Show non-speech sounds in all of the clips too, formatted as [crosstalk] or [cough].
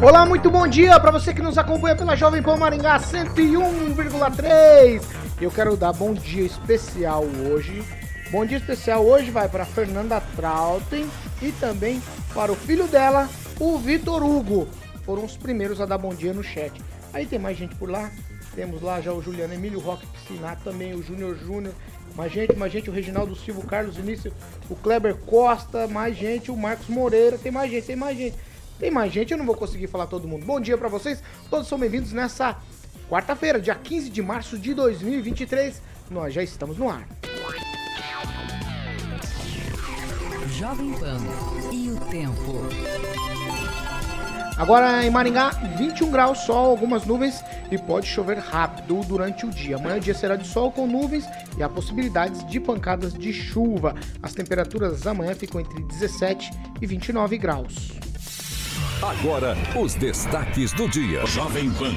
Olá, muito bom dia para você que nos acompanha pela Jovem Pan Maringá 101,3. Eu quero dar bom dia especial hoje. Bom dia especial hoje vai para Fernanda Trautem e também para o filho dela, o Vitor Hugo. Foram os primeiros a dar bom dia no chat. Aí tem mais gente por lá. Temos lá já o Juliano Emílio Roque Piscinato, também o Júnior Júnior. Mais gente, mais gente, o Reginaldo Silva, o Carlos Vinícius, o Kleber Costa, mais gente, o Marcos Moreira, tem mais gente, tem mais gente. Tem mais gente, eu não vou conseguir falar todo mundo. Bom dia para vocês, todos são bem-vindos nessa quarta-feira, dia 15 de março de 2023. Nós já estamos no ar. Jovem Pan e o tempo. Agora em Maringá, 21 graus, sol, algumas nuvens e pode chover rápido durante o dia. Amanhã o dia será de sol com nuvens e há possibilidades de pancadas de chuva. As temperaturas amanhã ficam entre 17 e 29 graus. Agora, os destaques do dia. Jovem Pan.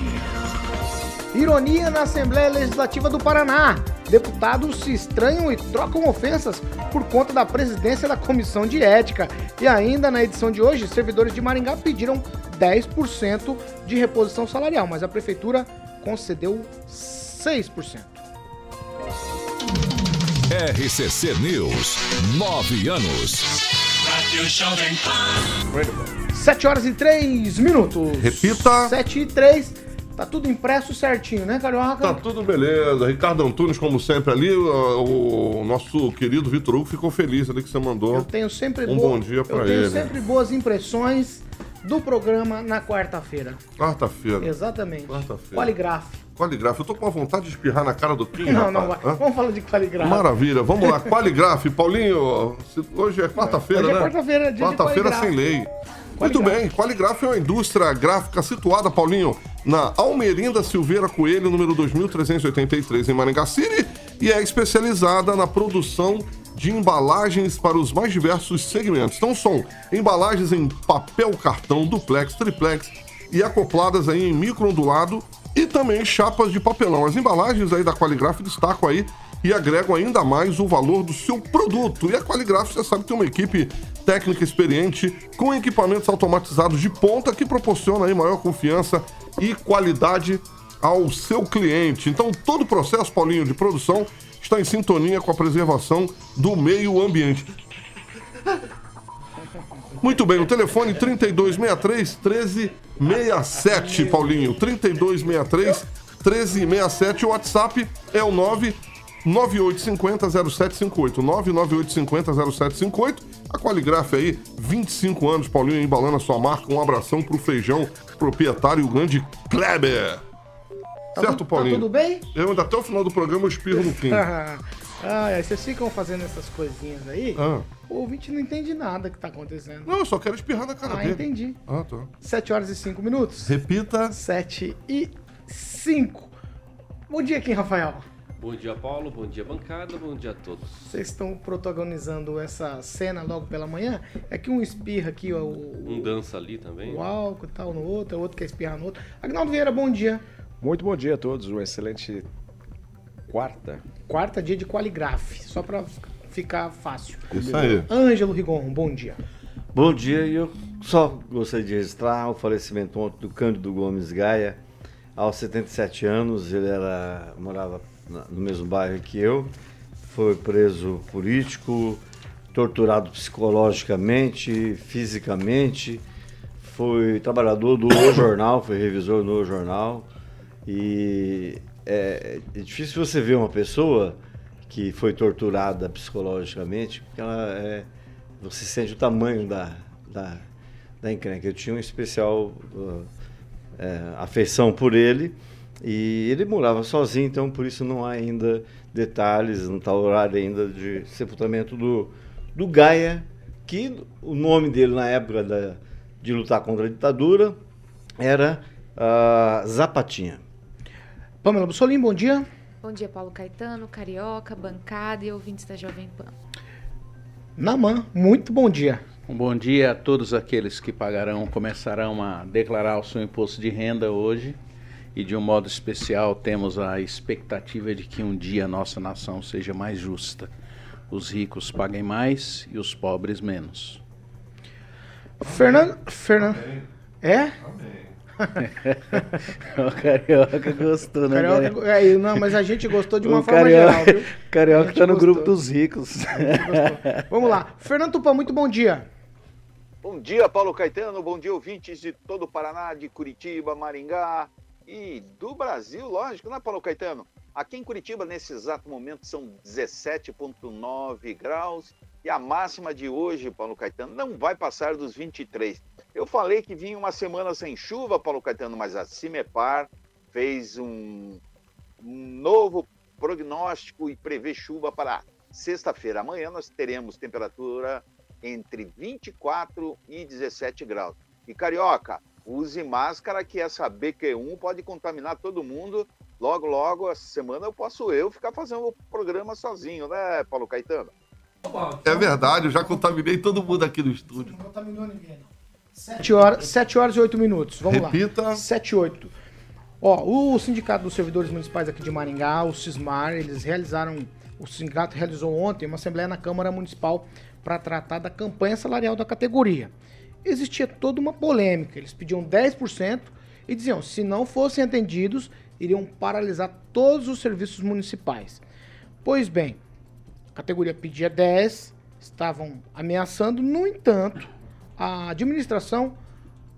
Ironia na Assembleia Legislativa do Paraná. Deputados se estranham e trocam ofensas por conta da presidência da Comissão de Ética. E ainda na edição de hoje, servidores de Maringá pediram 10% de reposição salarial, mas a prefeitura concedeu 6%. RCC News, nove anos. Rádio Jovem Pan. 7 horas e 3 minutos. Repita. 7 e 3. Tá tudo impresso certinho, né, Carioca? Tá tudo beleza. Ricardo Antunes, como sempre, ali. O, nosso querido Vitor Hugo ficou feliz ali que você mandou. Eu tenho sempre um boa- bom dia pra Eu tenho ele. sempre boas impressões do programa na quarta-feira. Quarta-feira. Exatamente. Quarta-feira. Qualigraf. Qualigraf. Eu tô com uma vontade de espirrar na cara do Kim, Não, não, rapaz. vai. Hã? Vamos falar de qualigraf. Maravilha. Vamos lá. [laughs] Qualigraf. Paulinho, hoje é quarta-feira, Hoje é né? quarta-feira, dia Quarta-feira sem lei. Muito Qualigraf. bem, Qualigraf é uma indústria gráfica situada, Paulinho, na Almerinda Silveira Coelho, número 2383, em Maringá City, e é especializada na produção de embalagens para os mais diversos segmentos. Então são embalagens em papel cartão, duplex, triplex e acopladas aí em microondulado e também chapas de papelão. As embalagens aí da Qualigraf destacam aí e agregam ainda mais o valor do seu produto. E a Qualigraf, você sabe, tem uma equipe técnica experiente com equipamentos automatizados de ponta que proporciona aí maior confiança e qualidade ao seu cliente. Então, todo o processo, Paulinho, de produção está em sintonia com a preservação do meio ambiente. Muito bem, o telefone 3263 1367, Paulinho. 3263 1367. O WhatsApp é o 9 9850 0758. 99850 0758. A Qualigraf aí, 25 anos, Paulinho, embalando a sua marca. Um abração pro feijão proprietário, o grande Kleber. Tá certo, tu- Paulinho? Tá tudo bem? Eu ainda até o final do programa eu espirro no fim. [laughs] ah, é, vocês ficam fazendo essas coisinhas aí. Ah. O ouvinte não entende nada que tá acontecendo. Não, eu só quero espirrar na cara Ah, dele. entendi. Ah, tá. 7 horas e 5 minutos. Repita. 7 e 5. Bom dia, Kim Rafael. Bom dia, Paulo. Bom dia, bancada. Bom dia a todos. Vocês estão protagonizando essa cena logo pela manhã. É que um espirra aqui, ó, o, Um dança ali também. o álcool e tal no outro, o outro quer espirrar no outro. Agnaldo Vieira, bom dia. Muito bom dia a todos, uma excelente quarta. Quarta dia de Qualigraf, só pra ficar fácil. Isso aí. Ângelo Rigon, bom dia. Bom dia, e eu só gostaria de registrar o falecimento ontem do Cândido Gomes Gaia, aos 77 anos, ele era, morava no mesmo bairro que eu, foi preso político, torturado psicologicamente, fisicamente, foi trabalhador do O Jornal, foi revisor no O Jornal, e é, é difícil você ver uma pessoa que foi torturada psicologicamente, porque ela é, você sente o tamanho da, da, da encrenca. Eu tinha um especial uh, é, afeição por ele e ele morava sozinho, então por isso não há ainda detalhes, não está o horário ainda de sepultamento do, do Gaia, que o nome dele na época da, de lutar contra a ditadura era a Zapatinha. Pamela Bussolim, bom dia. Bom dia, Paulo Caetano, Carioca, bancada e ouvintes da Jovem Pan. Naman, muito bom dia. Um bom dia a todos aqueles que pagarão, começarão a declarar o seu imposto de renda hoje. E de um modo especial temos a expectativa de que um dia a nossa nação seja mais justa. Os ricos paguem mais e os pobres menos. Fernando. Fernando. É? [laughs] o Carioca gostou, né? Carioca, é, não, mas a gente gostou de uma o forma Carioca, geral, viu? [laughs] Carioca tá no gostou. grupo dos ricos. Vamos lá. Fernando Tupã, muito bom dia. Bom dia, Paulo Caetano. Bom dia, ouvintes de todo o Paraná, de Curitiba, Maringá e do Brasil, lógico, né, Paulo Caetano? Aqui em Curitiba, nesse exato momento, são 17,9 graus e a máxima de hoje, Paulo Caetano, não vai passar dos 23. Eu falei que vinha uma semana sem chuva, Paulo Caetano, mas a Cimepar fez um, um novo prognóstico e prevê chuva para sexta-feira. Amanhã nós teremos temperatura entre 24 e 17 graus. E Carioca, use máscara que essa BQ1 pode contaminar todo mundo. Logo, logo, essa semana eu posso eu ficar fazendo o programa sozinho, né, Paulo Caetano? É verdade, eu já contaminei todo mundo aqui no estúdio. Não contaminou ninguém, não. 7 horas, 7 horas e 8 minutos. Vamos Repita. lá. 7 e 8. Ó, o Sindicato dos Servidores Municipais aqui de Maringá, o Cismar, eles realizaram. O sindicato realizou ontem uma assembleia na Câmara Municipal para tratar da campanha salarial da categoria. Existia toda uma polêmica. Eles pediam 10% e diziam, se não fossem atendidos, iriam paralisar todos os serviços municipais. Pois bem, a categoria pedia 10, estavam ameaçando, no entanto, a administração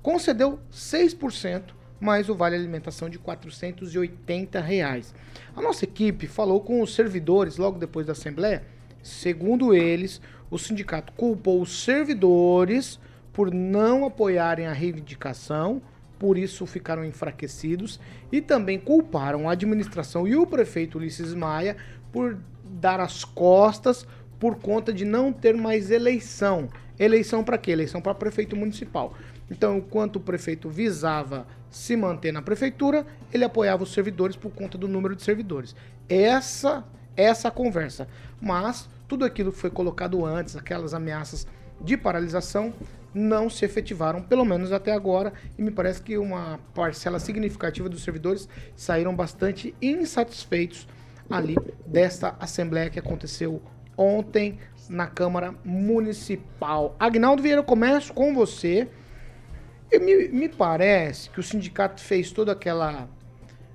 concedeu 6% mais o vale alimentação de 480 reais. A nossa equipe falou com os servidores logo depois da assembleia. Segundo eles, o sindicato culpou os servidores por não apoiarem a reivindicação, por isso ficaram enfraquecidos e também culparam a administração e o prefeito Ulisses Maia por dar as costas por conta de não ter mais eleição. Eleição para quê? Eleição para prefeito municipal. Então, enquanto o prefeito visava se manter na prefeitura, ele apoiava os servidores por conta do número de servidores. Essa essa conversa. Mas tudo aquilo que foi colocado antes, aquelas ameaças de paralisação, não se efetivaram, pelo menos até agora, e me parece que uma parcela significativa dos servidores saíram bastante insatisfeitos ali desta assembleia que aconteceu ontem na Câmara Municipal. Agnaldo Vieira, eu começo com você. E me, me parece que o sindicato fez todo aquela,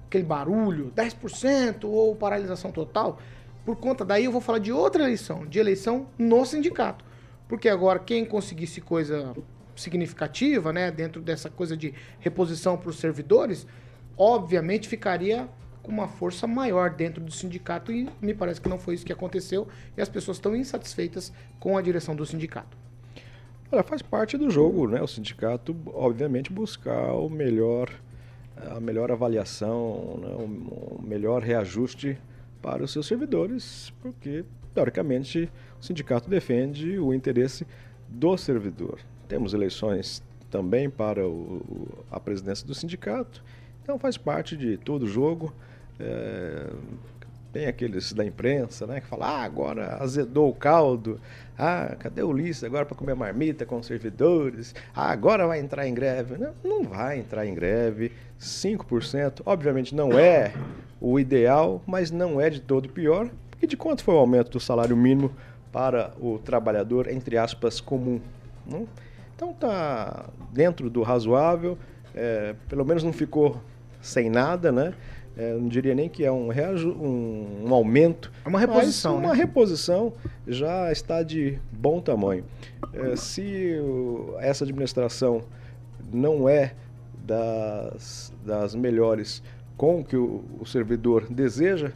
aquele barulho, 10% ou paralisação total, por conta daí eu vou falar de outra eleição, de eleição no sindicato. Porque agora quem conseguisse coisa significativa, né, dentro dessa coisa de reposição para os servidores, obviamente ficaria com uma força maior dentro do sindicato e me parece que não foi isso que aconteceu e as pessoas estão insatisfeitas com a direção do sindicato. Olha, faz parte do jogo, né? O sindicato, obviamente, buscar o melhor, a melhor avaliação, né? o melhor reajuste para os seus servidores, porque, teoricamente, o sindicato defende o interesse do servidor. Temos eleições também para o, a presidência do sindicato, então faz parte de todo o jogo. É, tem aqueles da imprensa, né, que falam, ah, agora azedou o caldo, ah, cadê o Ulisses agora para comer marmita com os servidores, ah, agora vai entrar em greve. Não, não vai entrar em greve, 5%, obviamente não é o ideal, mas não é de todo pior, porque de quanto foi o aumento do salário mínimo para o trabalhador, entre aspas, comum? Não? Então tá dentro do razoável, é, pelo menos não ficou sem nada, né? É, não diria nem que é um, um, um aumento. É uma reposição. uma né? reposição já está de bom tamanho. É, se o, essa administração não é das, das melhores com o que o, o servidor deseja,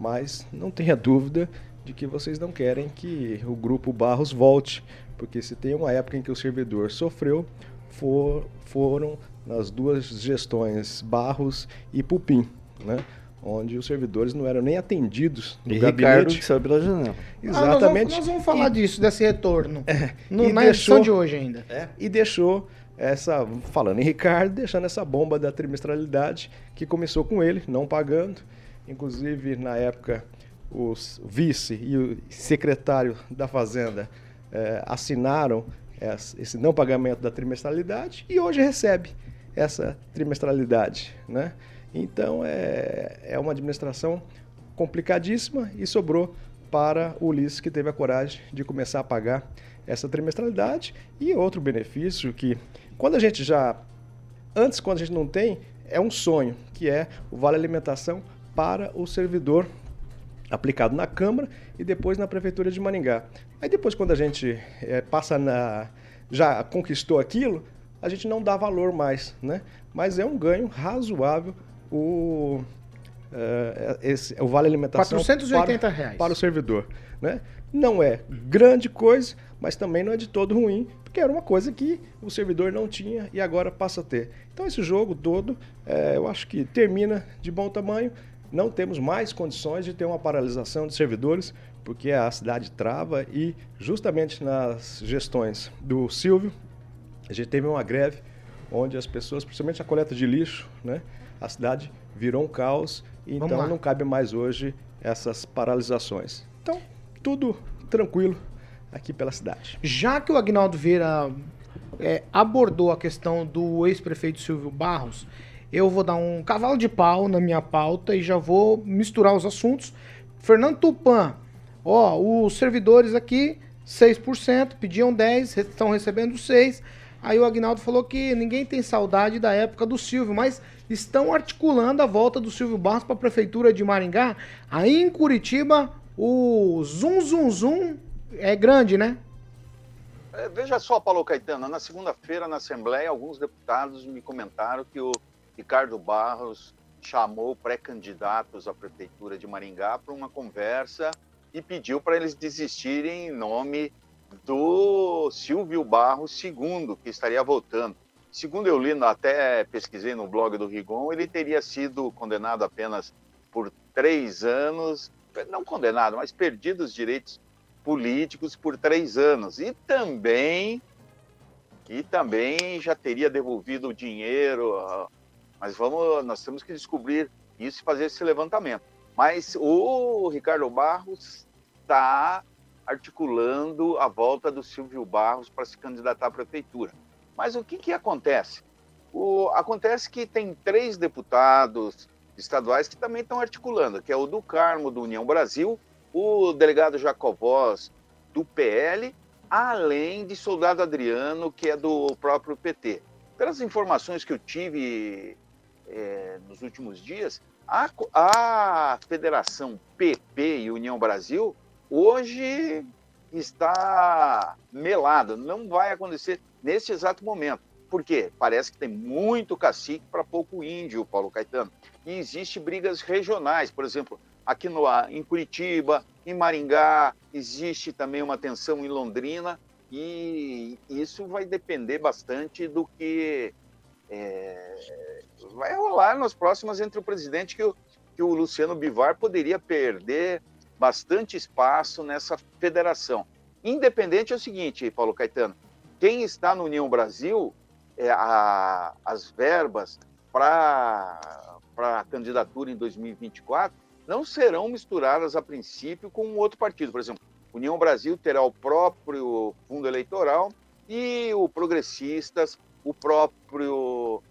mas não tenha dúvida de que vocês não querem que o grupo Barros volte, porque se tem uma época em que o servidor sofreu, for, foram nas duas gestões Barros e Pupim né? onde os servidores não eram nem atendidos no e gabinete. Ricardo que saiu pela janela. Exatamente. Ah, nós, vamos, nós, vamos, falar e, disso, desse retorno, é, no, na deixou, edição de hoje ainda. É, e deixou essa, falando em Ricardo, deixando essa bomba da trimestralidade que começou com ele, não pagando. Inclusive, na época, os vice e o secretário da Fazenda eh, assinaram esse não pagamento da trimestralidade e hoje recebe essa trimestralidade. Né? Então, é, é uma administração complicadíssima e sobrou para o Ulisses, que teve a coragem de começar a pagar essa trimestralidade. E outro benefício que, quando a gente já. Antes, quando a gente não tem, é um sonho, que é o Vale Alimentação para o servidor aplicado na Câmara e depois na Prefeitura de Maringá. Aí depois, quando a gente é, passa na. já conquistou aquilo, a gente não dá valor mais, né? Mas é um ganho razoável o, uh, esse, o Vale Alimentação 480 para, reais. para o servidor. Né? Não é grande coisa, mas também não é de todo ruim, porque era uma coisa que o servidor não tinha e agora passa a ter. Então esse jogo todo, é, eu acho que termina de bom tamanho. Não temos mais condições de ter uma paralisação de servidores, porque a cidade trava e justamente nas gestões do Silvio, a gente teve uma greve onde as pessoas, principalmente a coleta de lixo, né, a cidade virou um caos, então não cabe mais hoje essas paralisações. Então, tudo tranquilo aqui pela cidade. Já que o Agnaldo Vieira é, abordou a questão do ex-prefeito Silvio Barros, eu vou dar um cavalo de pau na minha pauta e já vou misturar os assuntos. Fernando Tupan, ó, os servidores aqui, 6%, pediam 10%, estão recebendo 6%. Aí o Agnaldo falou que ninguém tem saudade da época do Silvio, mas estão articulando a volta do Silvio Barros para a prefeitura de Maringá. Aí em Curitiba, o zum zum zum é grande, né? É, veja só, Paulo Caetano, na segunda-feira na Assembleia, alguns deputados me comentaram que o Ricardo Barros chamou pré-candidatos à prefeitura de Maringá para uma conversa e pediu para eles desistirem em nome do Silvio Barros II, que estaria voltando. Segundo eu li, até pesquisei no blog do Rigon, ele teria sido condenado apenas por três anos, não condenado, mas perdido os direitos políticos por três anos. E também, e também já teria devolvido o dinheiro. Mas vamos, nós temos que descobrir isso e fazer esse levantamento. Mas o Ricardo Barros está articulando a volta do Silvio Barros para se candidatar à prefeitura. Mas o que, que acontece? O, acontece que tem três deputados estaduais que também estão articulando, que é o do Carmo, do União Brasil, o delegado Jacovós, do PL, além de Soldado Adriano, que é do próprio PT. Pelas informações que eu tive é, nos últimos dias, a, a Federação PP e União Brasil hoje está melada, não vai acontecer nesse exato momento. Por quê? Parece que tem muito cacique para pouco índio, Paulo Caetano. E existe brigas regionais, por exemplo, aqui no, em Curitiba, em Maringá, existe também uma tensão em Londrina, e isso vai depender bastante do que é, vai rolar nas próximas entre o presidente que o, que o Luciano Bivar poderia perder bastante espaço nessa federação. Independente é o seguinte, Paulo Caetano, quem está no União Brasil, é, a, as verbas para a candidatura em 2024 não serão misturadas a princípio com um outro partido. Por exemplo, União Brasil terá o próprio fundo eleitoral e o Progressistas o próprio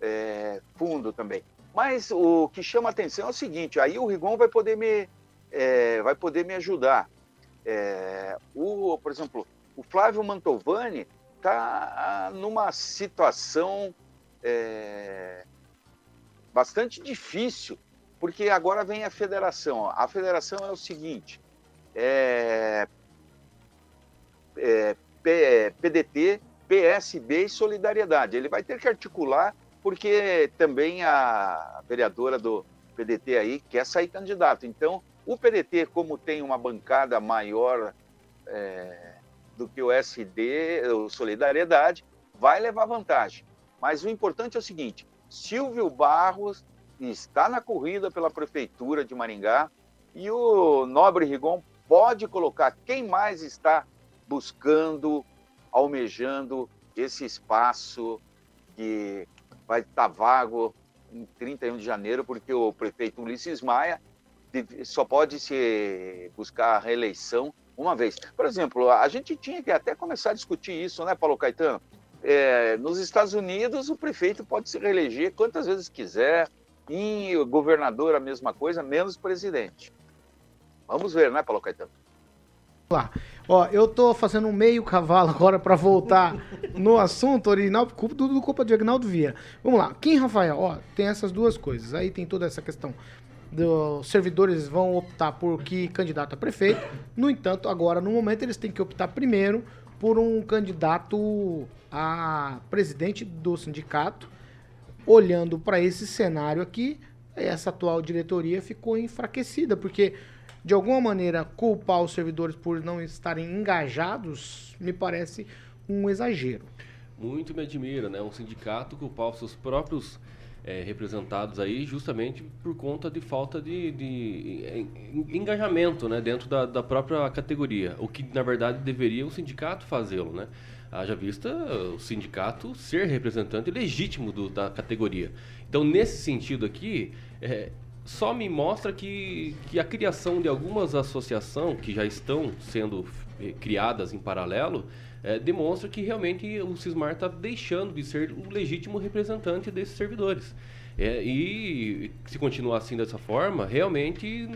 é, fundo também. Mas o que chama atenção é o seguinte: aí o Rigon vai poder me, é, vai poder me ajudar. É, o, por exemplo, o Flávio Mantovani está numa situação é, bastante difícil, porque agora vem a federação. A federação é o seguinte: é, é, PDT, PSB e Solidariedade. Ele vai ter que articular, porque também a vereadora do PDT aí quer sair candidato. Então, o PDT, como tem uma bancada maior é, do que o SD, o Solidariedade, vai levar vantagem. Mas o importante é o seguinte: Silvio Barros está na corrida pela prefeitura de Maringá e o Nobre Rigon pode colocar quem mais está buscando, almejando esse espaço que vai estar vago em 31 de janeiro, porque o prefeito Ulisses Maia só pode se buscar a reeleição uma vez. Por exemplo, a gente tinha que até começar a discutir isso, né, Paulo Caetano? É, nos Estados Unidos, o prefeito pode se reeleger quantas vezes quiser, e o governador a mesma coisa, menos presidente. Vamos ver, né, Paulo Caetano? lá. Ó, eu tô fazendo um meio cavalo agora pra voltar no assunto original, culpa do culpa de Agnaldo Vieira. Vamos lá. Kim Rafael, ó, tem essas duas coisas. Aí tem toda essa questão dos servidores vão optar por que candidato a prefeito. No entanto, agora no momento eles têm que optar primeiro por um candidato a presidente do sindicato. Olhando para esse cenário aqui, essa atual diretoria ficou enfraquecida, porque de alguma maneira culpar os servidores por não estarem engajados me parece um exagero. Muito me admira, né? Um sindicato culpar os seus próprios eh, representados aí justamente por conta de falta de, de en- engajamento né? dentro da, da própria categoria. O que, na verdade, deveria o sindicato fazê-lo, né? Haja vista o sindicato ser representante legítimo do- da categoria. Então, nesse sentido aqui, eh, só me mostra que, que a criação de algumas associações que já estão sendo eh, criadas em paralelo eh, demonstra que realmente o Cismar está deixando de ser o legítimo representante desses servidores. É, e se continuar assim dessa forma, realmente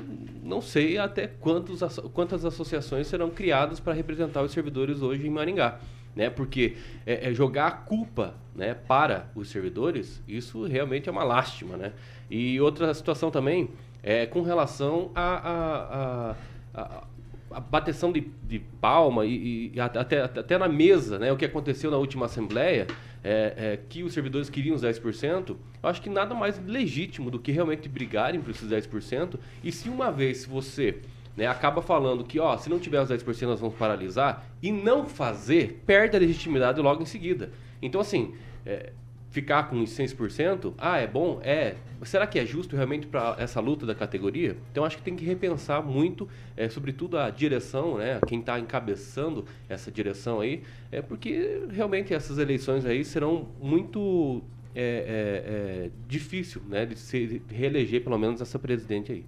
não sei até quantos, quantas associações serão criadas para representar os servidores hoje em Maringá. Né? Porque é, é jogar a culpa né, para os servidores, isso realmente é uma lástima. Né? E outra situação também é com relação a, a, a, a, a bateção de, de palma e, e até, até, na mesa, né? o que aconteceu na última Assembleia, é, é, que os servidores queriam os 10%, eu acho que nada mais legítimo do que realmente brigarem por esses 10%. E se uma vez você né, acaba falando que, ó, se não tiver os 10% nós vamos paralisar, e não fazer, perde a legitimidade logo em seguida. Então, assim, é, ficar com os 6%, ah, é bom? É. Será que é justo realmente para essa luta da categoria? Então, acho que tem que repensar muito, é, sobretudo a direção, né, quem está encabeçando essa direção aí, é porque realmente essas eleições aí serão muito é, é, é, difícil, né, de se reeleger pelo menos essa presidente aí.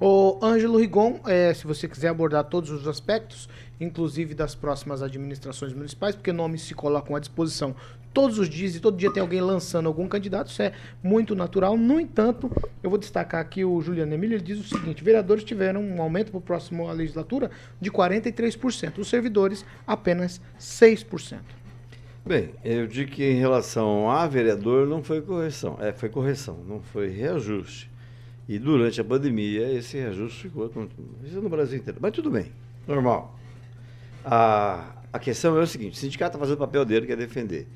O Ângelo Rigon, é, se você quiser abordar todos os aspectos, inclusive das próximas administrações municipais, porque nomes se colocam à disposição todos os dias e todo dia tem alguém lançando algum candidato, isso é muito natural. No entanto, eu vou destacar aqui o Juliano Emílio, ele diz o seguinte: vereadores tiveram um aumento para a próxima legislatura de 43%, os servidores apenas 6%. Bem, eu digo que em relação a vereador não foi correção, é, foi correção, não foi reajuste. E durante a pandemia esse reajuste ficou isso no Brasil inteiro. Mas tudo bem, normal. A, a questão é o seguinte, o sindicato está fazendo o papel dele, que é defender.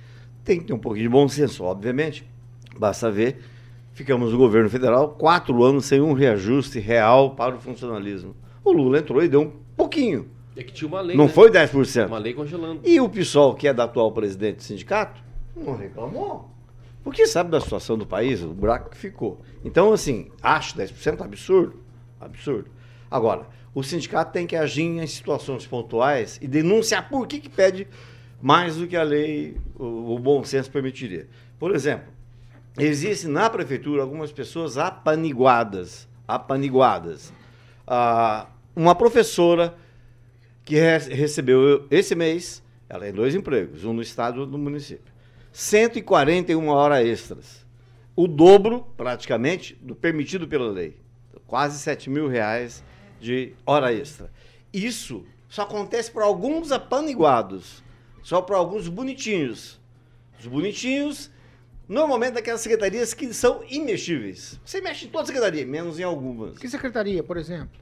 Tem que ter um pouquinho de bom senso, obviamente. Basta ver, ficamos no governo federal quatro anos sem um reajuste real para o funcionalismo. O Lula entrou e deu um pouquinho. É que tinha uma lei. Não né? foi 10%. Uma lei congelando. E o PSOL, que é da atual presidente do sindicato, não reclamou. Porque sabe da situação do país, o buraco que ficou. Então, assim, acho 10% absurdo. Absurdo. Agora, o sindicato tem que agir em situações pontuais e denunciar por que, que pede mais do que a lei, o, o bom senso permitiria. Por exemplo, existem na prefeitura algumas pessoas apaniguadas. Apaniguadas. Ah, uma professora que re- recebeu esse mês, ela tem dois empregos, um no estado e outro no município. 141 horas extras. O dobro, praticamente, do permitido pela lei. Quase 7 mil reais de hora extra. Isso só acontece para alguns apaniguados, só para alguns bonitinhos. Os bonitinhos, normalmente daquelas secretarias que são imexíveis. Você mexe em toda a secretaria, menos em algumas. Que secretaria, por exemplo?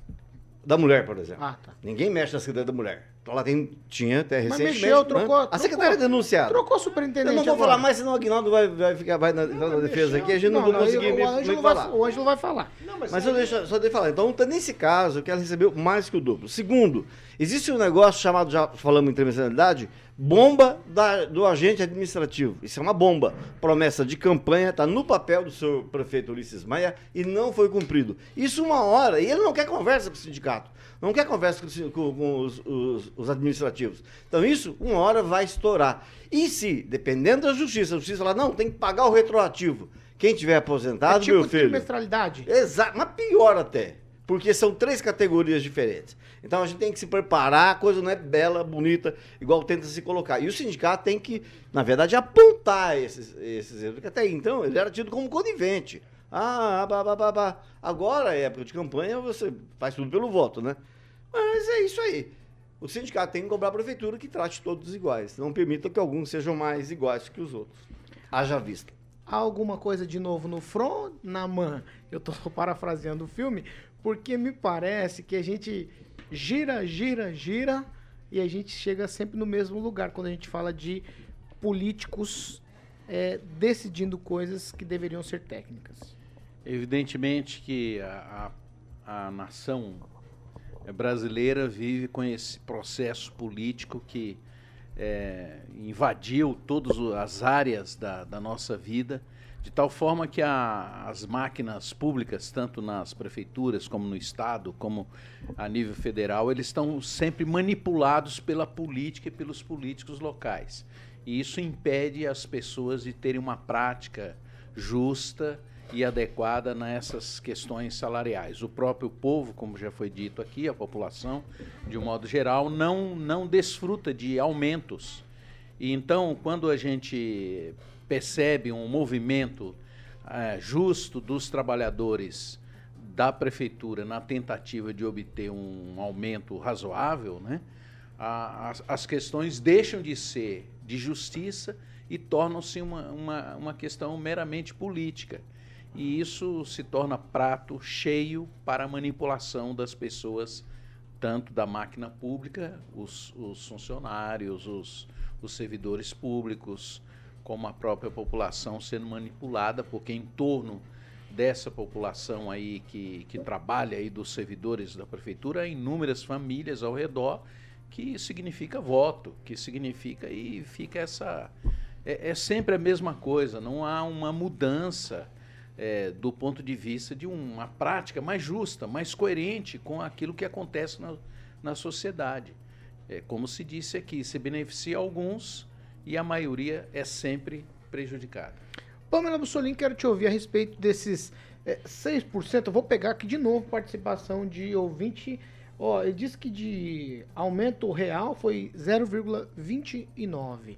Da mulher, por exemplo. Ah, tá. Ninguém mexe na secretaria da mulher. Ela tem, tinha até Mas recentemente. mexeu, né? trocou, A trocou. secretária é denunciada. Trocou superintendente Eu não vou agora. falar mais, senão o Aguinaldo vai, vai, ficar, vai na, entrar na defesa aqui, a gente não, Não, vai não, conseguir o me, vai- falar. o Ângelo vai falar. Mas, eu deixo, só de falar. Então, tá nesse caso, que ela recebeu mais que o dobro. Segundo, existe um negócio chamado, já falamos em trimestralidade, bomba da- do agente administrativo. Isso é uma bomba. Promessa de campanha, está no papel do seu prefeito Ulisses Maia e não foi cumprido. Isso uma hora, e ele não quer conversa com o sindicato. Não quer conversa com, os- com- com os, os- os administrativos. Então isso, uma hora vai estourar. E se, dependendo da justiça, a justiça falar, não, tem que pagar o retroativo. Quem tiver aposentado, é tipo meu filho. trimestralidade. Exato, mas pior até. Porque são três categorias diferentes. Então a gente tem que se preparar, a coisa não é bela, bonita, igual tenta se colocar. E o sindicato tem que, na verdade, apontar esses, esses erros. Porque até então ele era tido como conivente. Ah, bah, bah, bah, bah. agora é época de campanha, você faz tudo pelo voto, né? Mas é isso aí. O sindicato tem que cobrar a prefeitura que trate todos iguais. Não permita que alguns sejam mais iguais que os outros. Haja vista. Há alguma coisa de novo no front, na man? Eu tô [laughs] parafraseando o filme, porque me parece que a gente gira, gira, gira e a gente chega sempre no mesmo lugar quando a gente fala de políticos é, decidindo coisas que deveriam ser técnicas. Evidentemente que a, a, a nação brasileira vive com esse processo político que é, invadiu todas as áreas da, da nossa vida, de tal forma que a, as máquinas públicas, tanto nas prefeituras como no Estado, como a nível federal, eles estão sempre manipulados pela política e pelos políticos locais. E isso impede as pessoas de terem uma prática justa e adequada nessas questões salariais. O próprio povo, como já foi dito aqui, a população, de um modo geral, não, não desfruta de aumentos. E então, quando a gente percebe um movimento é, justo dos trabalhadores da prefeitura na tentativa de obter um aumento razoável, né, a, as, as questões deixam de ser de justiça e tornam-se uma, uma, uma questão meramente política e isso se torna prato cheio para a manipulação das pessoas, tanto da máquina pública, os, os funcionários, os, os servidores públicos, como a própria população sendo manipulada, porque em torno dessa população aí que, que trabalha aí dos servidores da prefeitura, há inúmeras famílias ao redor que significa voto, que significa e fica essa é, é sempre a mesma coisa, não há uma mudança é, do ponto de vista de uma prática mais justa, mais coerente com aquilo que acontece na, na sociedade. É, como se disse aqui, se beneficia alguns e a maioria é sempre prejudicada. Pamela Bussolini, quero te ouvir a respeito desses é, 6%. Eu vou pegar aqui de novo participação de ouvinte. Ó, ele disse que de aumento real foi 0,29.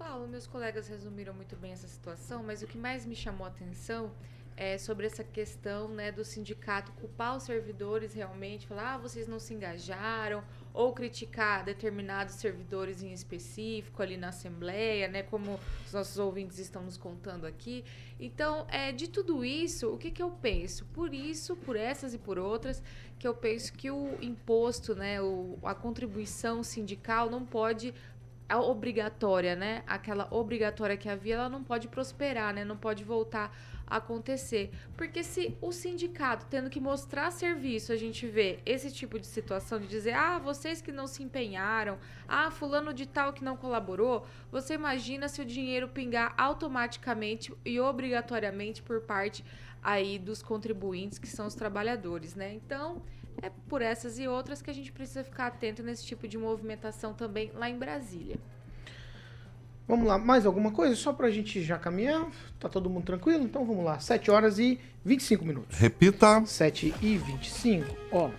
Paulo, meus colegas resumiram muito bem essa situação, mas o que mais me chamou a atenção é sobre essa questão né, do sindicato culpar os servidores realmente, falar, ah, vocês não se engajaram, ou criticar determinados servidores em específico ali na Assembleia, né, como os nossos ouvintes estão nos contando aqui. Então, é, de tudo isso, o que, que eu penso? Por isso, por essas e por outras, que eu penso que o imposto, né, o, a contribuição sindical não pode a obrigatória, né? Aquela obrigatória que havia, ela não pode prosperar, né? Não pode voltar a acontecer. Porque se o sindicato tendo que mostrar serviço, a gente vê esse tipo de situação de dizer, ah, vocês que não se empenharam, ah, fulano de tal que não colaborou, você imagina se o dinheiro pingar automaticamente e obrigatoriamente por parte aí dos contribuintes, que são os trabalhadores, né? Então, é por essas e outras que a gente precisa ficar atento nesse tipo de movimentação também lá em Brasília. Vamos lá, mais alguma coisa? Só pra gente já caminhar? Tá todo mundo tranquilo? Então vamos lá. 7 horas e 25 minutos. Repita. 7 e 25. Ó,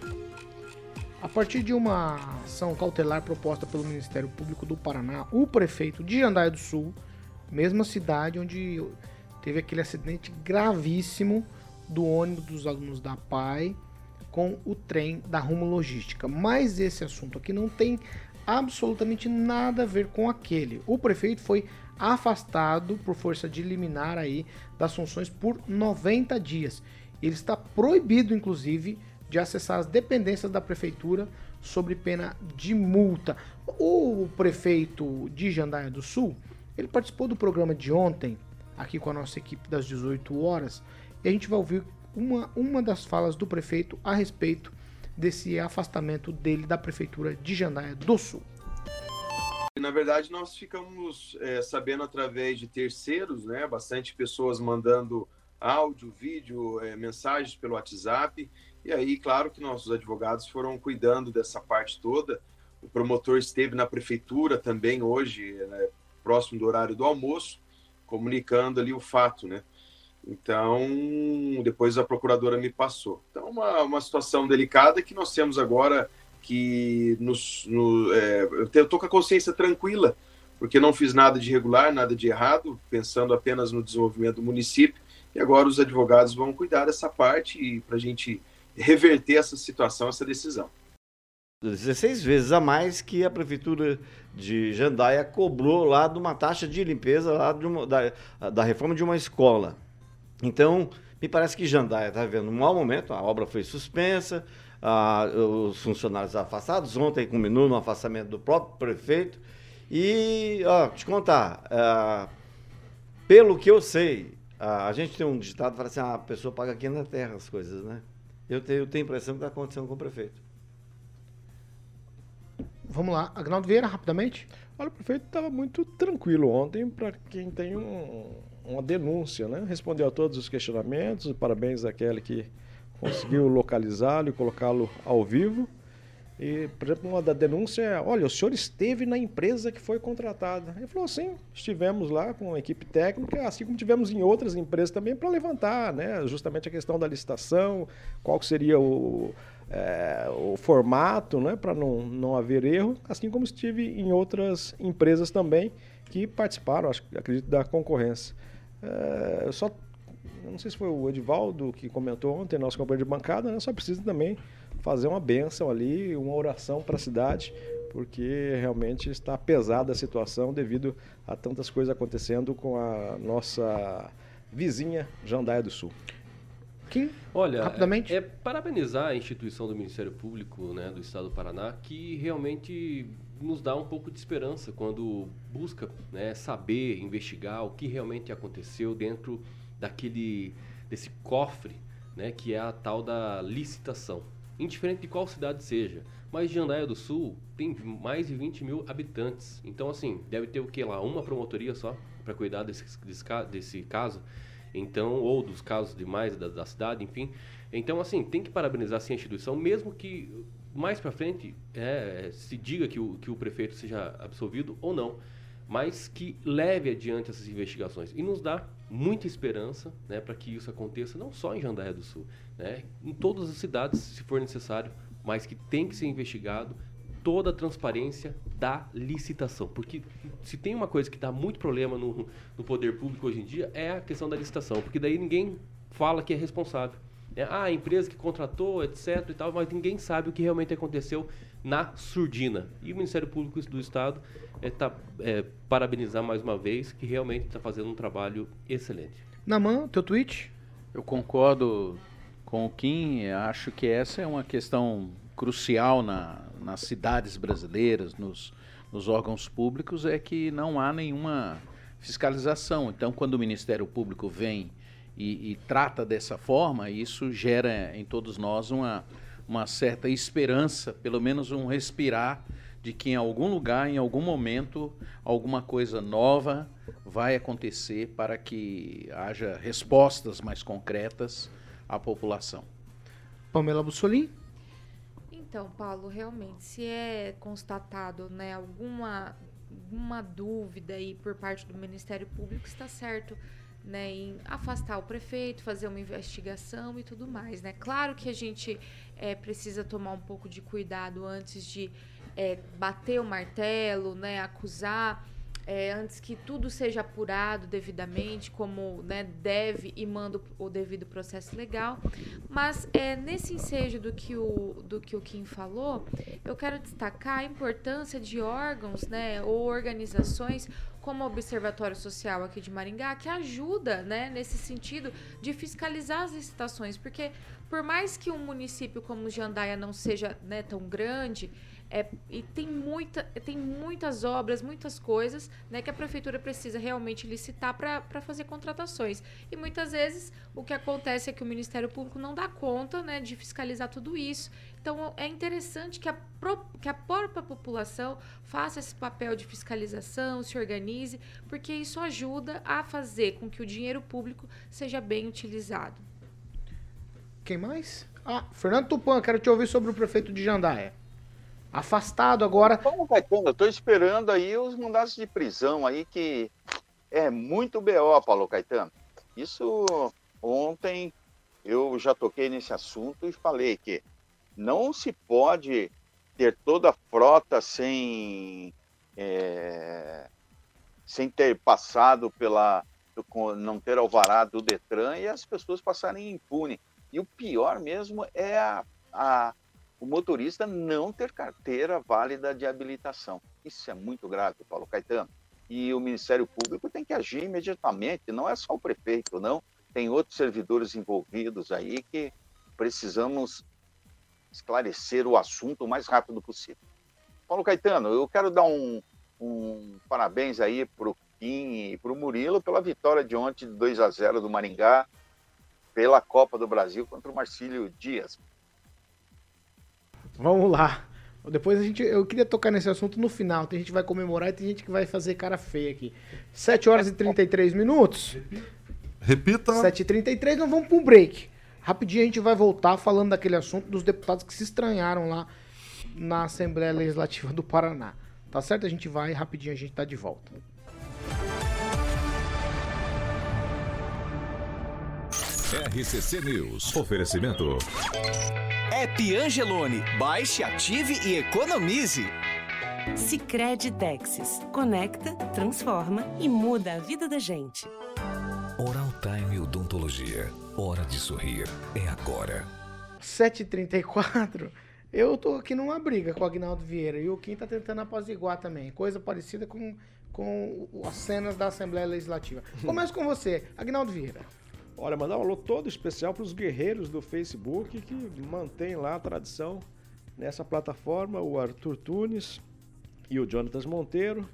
a partir de uma ação cautelar proposta pelo Ministério Público do Paraná, o prefeito de Jandaia do Sul, mesma cidade onde teve aquele acidente gravíssimo do ônibus dos alunos da PAI, com o trem da Rumo Logística. Mas esse assunto aqui não tem absolutamente nada a ver com aquele. O prefeito foi afastado por força de liminar aí das funções por 90 dias. Ele está proibido, inclusive, de acessar as dependências da prefeitura sobre pena de multa. O prefeito de Jandaia do Sul, ele participou do programa de ontem, aqui com a nossa equipe das 18 horas, e a gente vai ouvir uma, uma das falas do prefeito a respeito desse afastamento dele da prefeitura de Jandaia do Sul. Na verdade, nós ficamos é, sabendo através de terceiros, né? Bastante pessoas mandando áudio, vídeo, é, mensagens pelo WhatsApp. E aí, claro que nossos advogados foram cuidando dessa parte toda, O promotor esteve na prefeitura também hoje, né, próximo do horário do almoço, comunicando ali o fato, né? Então, depois a procuradora me passou. Então, uma, uma situação delicada que nós temos agora que nos, no, é, eu estou com a consciência tranquila, porque não fiz nada de irregular, nada de errado, pensando apenas no desenvolvimento do município. E agora os advogados vão cuidar dessa parte para a gente reverter essa situação, essa decisão. 16 vezes a mais que a prefeitura de Jandaia cobrou lá de uma taxa de limpeza lá uma, da, da reforma de uma escola. Então, me parece que Jandaia está vivendo um mau momento, a obra foi suspensa, a, os funcionários afastados, ontem culminou no afastamento do próprio prefeito. E, ó, te contar, uh, pelo que eu sei, uh, a gente tem um ditado que fala assim, ah, a pessoa paga aqui na terra as coisas, né? Eu tenho, eu tenho a impressão que está acontecendo com o prefeito. Vamos lá, Agnaldo Vieira, rapidamente. Olha, o prefeito estava muito tranquilo ontem para quem tem um, uma denúncia, né? Respondeu a todos os questionamentos, parabéns àquele que conseguiu localizá-lo e colocá-lo ao vivo. E, por exemplo, uma da denúncia é: olha, o senhor esteve na empresa que foi contratada. Ele falou: sim, estivemos lá com a equipe técnica, assim como tivemos em outras empresas também, para levantar né, justamente a questão da licitação, qual seria o, é, o formato, né, para não, não haver erro, assim como estive em outras empresas também que participaram, acho, acredito, da concorrência. É, só, não sei se foi o Edivaldo que comentou ontem, nosso companheiro de bancada, né, só precisa também fazer uma benção ali, uma oração para a cidade, porque realmente está pesada a situação devido a tantas coisas acontecendo com a nossa vizinha Jandaia do Sul. Kim, Olha, rapidamente. É, é, parabenizar a instituição do Ministério Público né, do Estado do Paraná, que realmente nos dá um pouco de esperança quando busca né, saber, investigar o que realmente aconteceu dentro daquele desse cofre, né, que é a tal da licitação. Indiferente de qual cidade seja. Mas Jandaia do Sul tem mais de 20 mil habitantes. Então, assim, deve ter o que lá? Uma promotoria só para cuidar desse, desse, desse caso. Então, ou dos casos demais da, da cidade, enfim. Então, assim, tem que parabenizar assim, a instituição, mesmo que mais para frente é, se diga que o, que o prefeito seja absolvido ou não, mas que leve adiante essas investigações e nos dá muita esperança né, para que isso aconteça, não só em Jandaia do Sul, né, em todas as cidades, se for necessário, mas que tem que ser investigado toda a transparência da licitação. Porque se tem uma coisa que dá muito problema no, no poder público hoje em dia, é a questão da licitação. Porque daí ninguém fala que é responsável. É, ah, a empresa que contratou, etc e tal, mas ninguém sabe o que realmente aconteceu na surdina. E o Ministério Público do Estado está é, é, parabenizar mais uma vez que realmente está fazendo um trabalho excelente. Naman, teu tweet? Eu concordo com o Kim, acho que essa é uma questão crucial na, nas cidades brasileiras, nos, nos órgãos públicos, é que não há nenhuma fiscalização. Então, quando o Ministério Público vem e, e, trata dessa forma, isso gera em todos nós uma, uma certa esperança, pelo menos um respirar de que em algum lugar, em algum momento, alguma coisa nova vai acontecer para que haja respostas mais concretas à população. Pamela Bussolini? Então, Paulo, realmente, se é constatado né, alguma, alguma dúvida aí por parte do Ministério Público, está certo né, em afastar o prefeito, fazer uma investigação e tudo mais. Né? Claro que a gente é, precisa tomar um pouco de cuidado antes de é, bater o martelo, né, acusar é, antes que tudo seja apurado devidamente, como né, deve e manda o devido processo legal. Mas é, nesse ensejo do que, o, do que o Kim falou, eu quero destacar a importância de órgãos né, ou organizações como o Observatório Social aqui de Maringá, que ajuda né, nesse sentido de fiscalizar as licitações, porque por mais que um município como Jandaia não seja né, tão grande, é, e tem, muita, tem muitas obras, muitas coisas né, que a prefeitura precisa realmente licitar para fazer contratações. E muitas vezes o que acontece é que o Ministério Público não dá conta né, de fiscalizar tudo isso. Então é interessante que a, que a própria população faça esse papel de fiscalização, se organize, porque isso ajuda a fazer com que o dinheiro público seja bem utilizado. Quem mais? Ah, Fernando Tupan, quero te ouvir sobre o prefeito de Jandaia. Afastado agora. Como Caetano, eu tô esperando aí os mandados de prisão aí, que é muito BO, Paulo Caetano. Isso ontem eu já toquei nesse assunto e falei que não se pode ter toda a frota sem, é, sem ter passado pela. não ter alvará do Detran e as pessoas passarem impune. E o pior mesmo é a, a, o motorista não ter carteira válida de habilitação. Isso é muito grave, Paulo Caetano. E o Ministério Público tem que agir imediatamente, não é só o prefeito, não. Tem outros servidores envolvidos aí que precisamos esclarecer o assunto o mais rápido possível. Paulo Caetano, eu quero dar um, um parabéns aí para o Kim e para o Murilo pela vitória de ontem de 2 a 0 do Maringá pela Copa do Brasil contra o Marcílio Dias. Vamos lá. Depois a gente. Eu queria tocar nesse assunto no final. Tem gente que vai comemorar e tem gente que vai fazer cara feia aqui. 7 horas e 33 minutos. Repita. 7h33, nós vamos para um break. Rapidinho a gente vai voltar falando daquele assunto dos deputados que se estranharam lá na Assembleia Legislativa do Paraná. Tá certo? A gente vai, rapidinho a gente tá de volta. RCC News. Oferecimento. App Angelone. Baixe, ative e economize. Sicredi Texas. Conecta, transforma e muda a vida da gente. Oral Time Odontologia. Hora de sorrir. É agora. 7h34. Eu tô aqui numa briga com o Agnaldo Vieira e o Kim tá tentando apaziguar também. Coisa parecida com, com as cenas da Assembleia Legislativa. Começo com você, Agnaldo Vieira. Olha, mandar um alô todo especial para os guerreiros do Facebook que mantém lá a tradição nessa plataforma, o Arthur Tunes e o Jonatas Monteiro.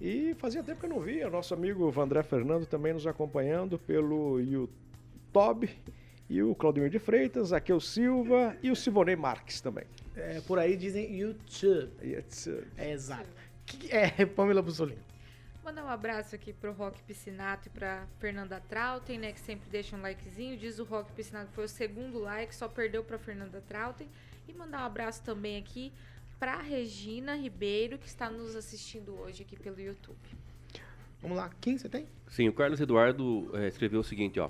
E fazia tempo que eu não via, nosso amigo Vandré Fernando também nos acompanhando pelo YouTube. E o Claudemir de Freitas, Aquel Silva e o Silvonei Marques também. É, por aí dizem YouTube. YouTube. É exato. Que, é, [laughs] Pamela Bussolini. Mandar um abraço aqui pro Rock Piscinato e pra Fernanda Trautem, né? Que sempre deixa um likezinho. Diz o Rock Piscinato foi o segundo like, só perdeu pra Fernanda Trautem. E mandar um abraço também aqui pra Regina Ribeiro, que está nos assistindo hoje aqui pelo YouTube. Vamos lá, quem você tem? Sim, o Carlos Eduardo é, escreveu o seguinte, ó.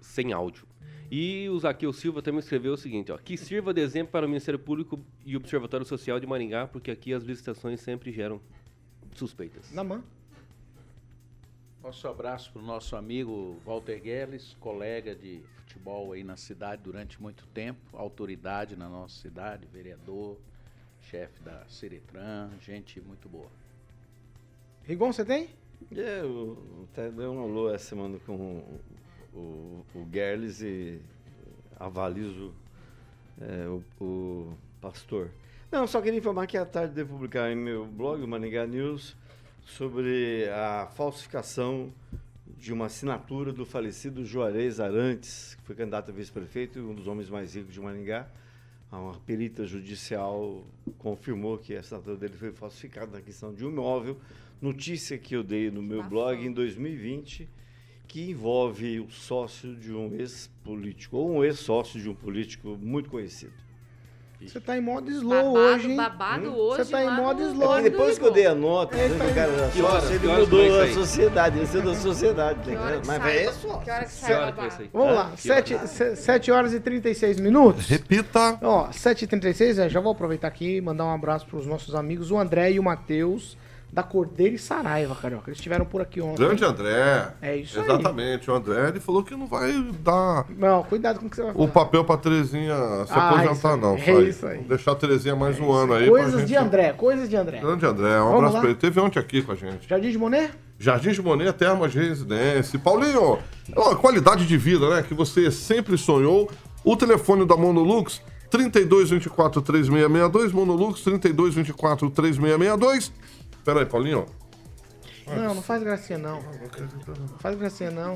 Sem áudio. E o Zaqueu Silva também escreveu o seguinte, ó. Que sirva de exemplo para o Ministério Público e Observatório Social de Maringá, porque aqui as licitações sempre geram suspeitas. Na mão. Nosso abraço para o nosso amigo Walter Guedes, colega de futebol aí na cidade durante muito tempo, autoridade na nossa cidade, vereador, chefe da Ciretran, gente muito boa. Rigon, você tem? Eu até dei um alô essa semana com o, o, o Gerles e avalizo é, o, o pastor. Não, só queria informar que à tarde devo publicar em meu blog, o Maningá News, sobre a falsificação de uma assinatura do falecido Juarez Arantes, que foi candidato a vice-prefeito e um dos homens mais ricos de Maringá. Uma perita judicial confirmou que a assinatura dele foi falsificada na questão de um imóvel. Notícia que eu dei no meu blog em 2020, que envolve o sócio de um ex-político, ou um ex-sócio de um político muito conhecido. Você tá em modo slow Babado, hoje, hein? babado Hum? hoje Você tá em modo slow. É depois que eu dei a nota, dizendo tá cara era Que horas? sócio, ele Que mudou a sociedade, saiu da sociedade, tá entendendo? que Mas sai, é sócio. Que hora que sai, babado? Vamos lá, Que 7, hora? 7 horas e 36 minutos. Repita. Ó, 7h36, é, já vou aproveitar aqui e mandar um abraço pros nossos amigos, o André e o Matheus, da Cordeiro e Saraiva, Carioca. Eles estiveram por aqui ontem. Grande André. É isso aí. Exatamente. O André ele falou que não vai dar Não, cuidado com o que você vai falar. o papel pra Terezinha se Ah, aposentar, aí. não. É isso aí. Vamos deixar a Terezinha mais um ano aí. Coisas gente- de André, coisas de André. Grande André, um Vamos abraço lá? pra ele. Teve ontem aqui com a gente. Jardim de Monet? Jardim de Monet, Termas de Residência. Paulinho, é uma qualidade de vida, né? Que você sempre sonhou. O telefone da Monolux, 3224 3662. Monolux, 3224 3662. Pera aí, Paulinho. Não, não faz gracinha não. Não faz gracinha não.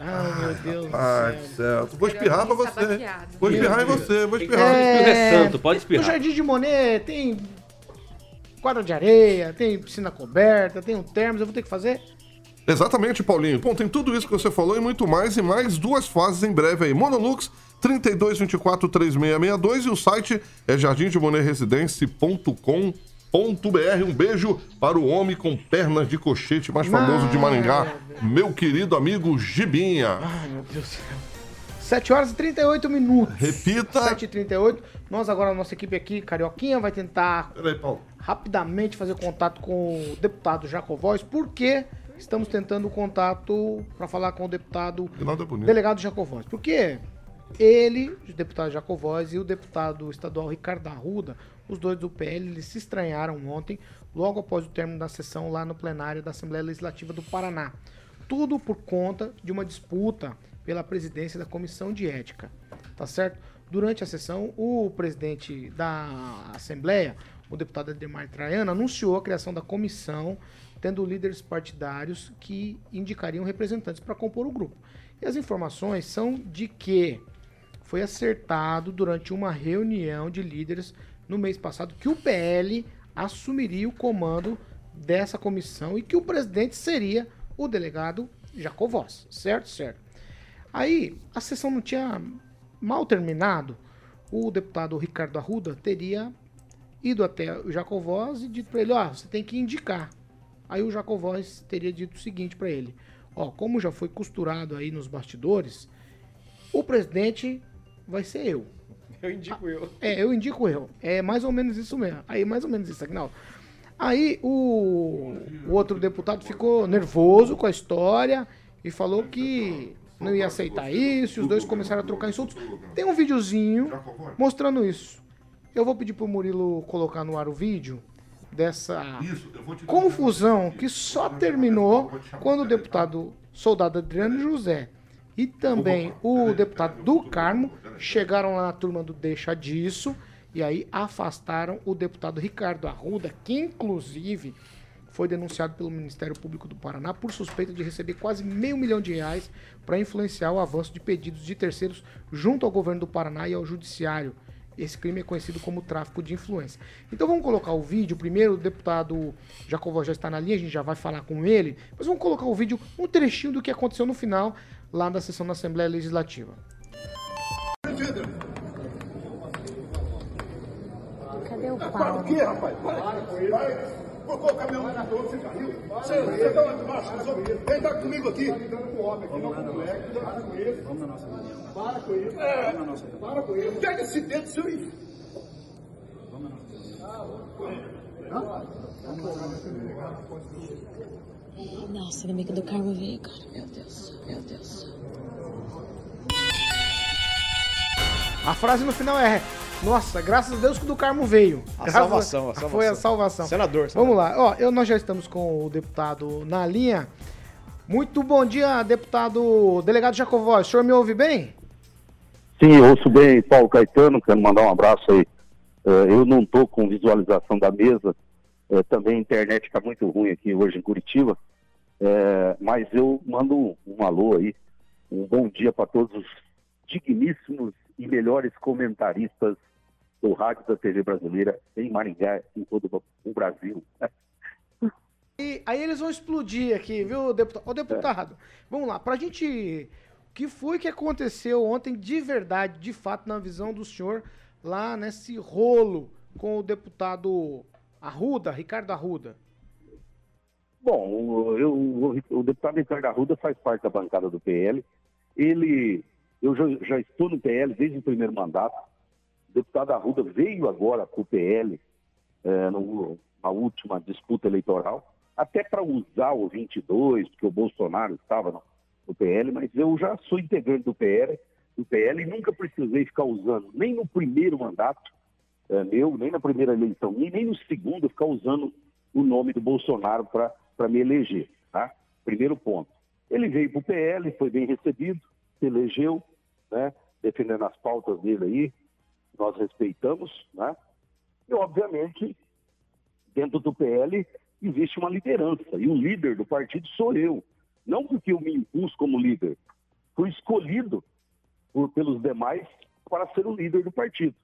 Ai, meu Deus do Ai, céu. certo. Vou espirrar pra você. Sabaqueado. Vou espirrar em você, vou espirrar. É, Santo, pode No espirrar. Jardim de Monet tem quadra de areia, tem piscina coberta, tem um termos, eu vou ter que fazer? Exatamente, Paulinho. Bom, tem tudo isso que você falou e muito mais, e mais duas fases em breve aí. Monolux, 3224-3662 e o site é Um beijo para o homem com pernas de cochete mais famoso de Maringá, meu querido amigo Gibinha. Ai, meu Deus do céu. 7 horas e 38 minutos. Repita. 7 e 38. Nós agora, a nossa equipe aqui, Carioquinha, vai tentar Peraí, Paulo. rapidamente fazer contato com o deputado Jacovóis, porque estamos tentando contato para falar com o deputado é bonito. delegado Jacovóis. Porque ele, o deputado Jacovóis e o deputado estadual Ricardo Arruda, os dois do PL, eles se estranharam ontem, logo após o término da sessão lá no plenário da Assembleia Legislativa do Paraná. Tudo por conta de uma disputa pela presidência da Comissão de Ética. Tá certo? Durante a sessão, o presidente da Assembleia, o deputado Ademar Traiano, anunciou a criação da comissão, tendo líderes partidários que indicariam representantes para compor o grupo. E as informações são de que foi acertado durante uma reunião de líderes no mês passado que o PL assumiria o comando dessa comissão e que o presidente seria o delegado Jacovós, certo? Certo. Aí, a sessão não tinha mal terminado, o deputado Ricardo Arruda teria ido até o Jacovós e dito para ele, ó, você tem que indicar. Aí o Jacovós teria dito o seguinte para ele, ó, como já foi costurado aí nos bastidores, o presidente vai ser eu. [laughs] Eu indico eu. É, eu indico eu. É mais ou menos isso mesmo. Aí, mais ou menos isso, Agnaldo. Aí o, o outro deputado ficou nervoso com a história e falou que não ia aceitar isso, e os dois começaram a trocar insultos. Tem um videozinho mostrando isso. Eu vou pedir pro Murilo colocar no ar o vídeo dessa confusão que só terminou quando o deputado soldado Adriano José e também o deputado do Carmo chegaram lá na turma do Deixa Disso e aí afastaram o deputado Ricardo Arruda, que inclusive foi denunciado pelo Ministério Público do Paraná por suspeita de receber quase meio milhão de reais para influenciar o avanço de pedidos de terceiros junto ao governo do Paraná e ao judiciário. Esse crime é conhecido como tráfico de influência. Então vamos colocar o vídeo. Primeiro, o deputado Jacovó já está na linha, a gente já vai falar com ele. Mas vamos colocar o vídeo, um trechinho do que aconteceu no final lá da sessão da Assembleia Legislativa. Cadê o Para pau? o quê, rapaz? Para com ele. Colocou o caminhão na rua, você caiu. Você você tá lá resolve. Vem dar comigo aqui. Vamos na nossa Para com ele. Vamos na nossa reunião. Para com ele. É. Vamos na nossa Para com ele. Pega esse dedo seu e... Vamos na Nossa, inimigo do Carmo veio, cara. Meu Deus, meu Deus. A frase no final é: Nossa, graças a Deus que o do Carmo veio. A Graças salvação, a Foi salvação. a salvação. Senador, Vamos lá. Ó, eu, nós já estamos com o deputado na linha. Muito bom dia, deputado delegado Jacovóis. O senhor me ouve bem? Sim, eu ouço bem Paulo Caetano, quero mandar um abraço aí. Eh, eu não estou com visualização da mesa, eh, também a internet está muito ruim aqui hoje em Curitiba, Eh, mas eu mando um, alô aí, um bom dia para todos os digníssimos e melhores comentaristas do rádio da TV brasileira em Maringá, em todo o Brasil. [laughs] E aí eles vão explodir aqui, viu, deputado? Ô, deputado, vamos lá. Pra gente. O que foi que aconteceu ontem de verdade, de fato, na visão do senhor, lá nesse rolo com o deputado Arruda, Ricardo Arruda? Bom, o, eu- o- o deputado Ricardo Arruda faz parte da bancada do PL. Ele, eu já, já estou no PL desde o primeiro mandato. O deputado Arruda veio agora para o PL eh, no- na última disputa eleitoral, até para usar o 22, porque o Bolsonaro estava no, no PL, mas eu já sou integrante do PL, do PL e nunca precisei ficar usando, nem no primeiro mandato eh, meu, nem na primeira eleição minha, nem no segundo, ficar usando o nome do Bolsonaro para me eleger. Tá? Primeiro ponto. Ele veio para o PL, foi bem recebido, se elegeu, né, defendendo as pautas dele aí, nós respeitamos, né? E, obviamente, dentro do PL existe uma liderança, e o líder do partido sou eu. Não porque eu me impus como líder, fui escolhido por- pelos demais para ser o líder do partido.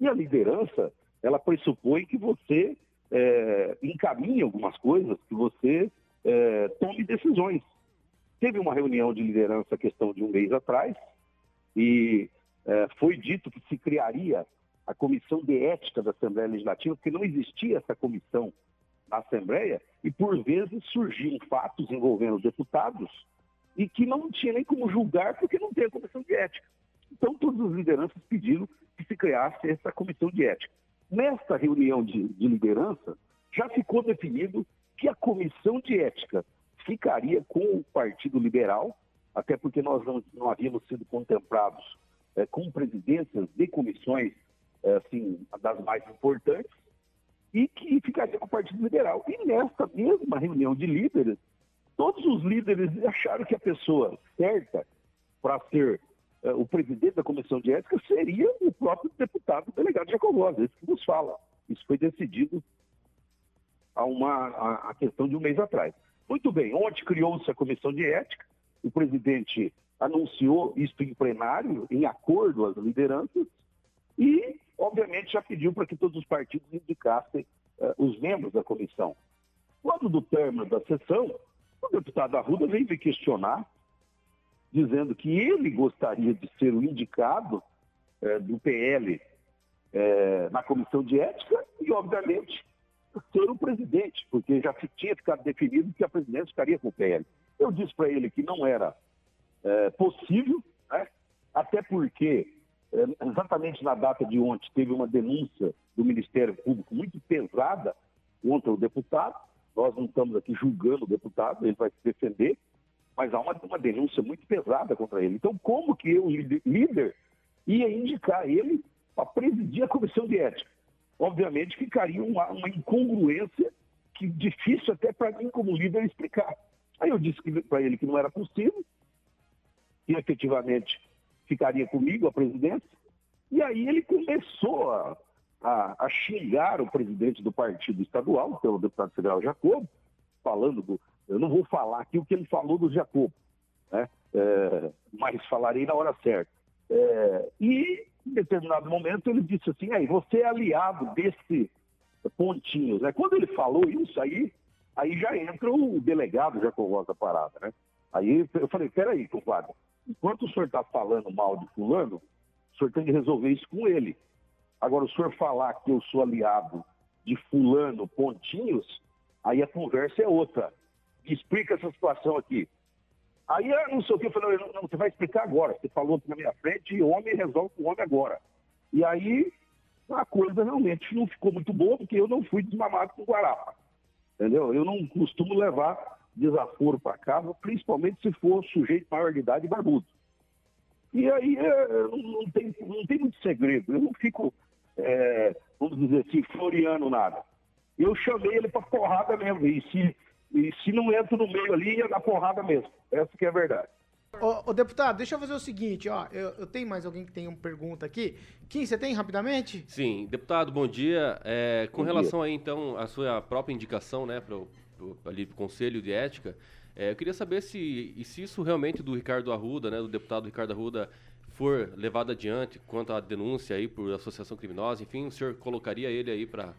E a liderança, ela pressupõe que você é, encaminhe algumas coisas, que você é, tome decisões. Teve uma reunião de liderança, questão de um mês atrás, e eh, foi dito que se criaria a comissão de ética da Assembleia Legislativa, porque não existia essa comissão na Assembleia, e por vezes surgiam fatos envolvendo deputados e que não tinha nem como julgar porque não tem a comissão de ética. Então, todas as lideranças pediram que se criasse essa comissão de ética. Nesta reunião de, de liderança, já ficou definido que a comissão de ética ficaria com o Partido Liberal, até porque nós não, não havíamos sido contemplados eh, com presidências de comissões eh, assim, das mais importantes, e que ficaria com o Partido Liberal. E nesta mesma reunião de líderes, todos os líderes acharam que a pessoa certa para ser o presidente da comissão de ética seria o próprio deputado delegado Jacobosa, esse que nos fala. Isso foi decidido há uma a, a questão de um mês atrás. Muito bem, ontem criou-se a comissão de ética, o presidente anunciou isto em plenário, em acordo às lideranças, e, obviamente, já pediu para que todos os partidos indicassem uh, os membros da comissão. Quando do término da sessão, o deputado Arruda veio me questionar, dizendo que ele gostaria de ser o indicado uh, do PL eh, na comissão de ética e, obviamente, ser o presidente, porque já tinha ficado definido que a presidência ficaria com o PL. Eu disse para ele que não era possível, né? até porque é, exatamente na data de ontem, teve uma denúncia do Ministério Público muito pesada contra o deputado. Nós não estamos aqui julgando o deputado, ele vai se defender, mas há uma, uma denúncia muito pesada contra ele. Então, como que eu, líder, ia indicar ele para presidir a comissão de ética? Obviamente ficaria uma, uma incongruência que difícil até para mim, como líder, explicar. Aí eu disse para ele que não era possível, e efetivamente ficaria comigo a presidência. E aí ele começou a, a, a xingar o presidente do partido estadual, que é o deputado federal Jacobo, falando do. Eu não vou falar aqui o que ele falou do Jacobo, né? É, mas falarei na hora certa. É, e em determinado momento ele disse assim: aí, você é aliado desse pontinhos. Né? Quando ele falou isso aí, aí já entra o delegado Jacobo da parada, né? Aí eu falei, peraí, compadre, enquanto o senhor está falando mal de fulano, o senhor tem que resolver isso com ele. Agora, o senhor falar que eu sou aliado de fulano pontinhos, aí a conversa é outra. Explica essa situação aqui. Aí, não sei o que, eu falei, não, não, você vai explicar agora. Você falou aqui na minha frente e homem resolve com homem agora. E aí, a coisa realmente não ficou muito boa, porque eu não fui desmamado com guarapa. Entendeu? Eu não costumo levar desaforo para casa, principalmente se for sujeito maior de idade e barbudo. E aí é, não, tem, não tem muito segredo. Eu não fico, é, vamos dizer assim, floreando nada. Eu chamei ele para porrada mesmo. E se, e se não entro no meio ali, ia dar porrada mesmo. Essa que é a verdade. Ô, ô, deputado, deixa eu fazer o seguinte, ó. Eu, eu, tenho mais alguém que tem uma pergunta aqui. Kim, você tem rapidamente? Sim, deputado, bom dia. É, com bom relação dia. aí, então, à sua própria indicação, né, para ali pro Conselho de Ética. É, eu queria saber se, e se isso realmente do Ricardo Arruda, né, do deputado Ricardo Arruda, for levado adiante quanto à denúncia aí por associação criminosa, enfim, o senhor colocaria ele aí para,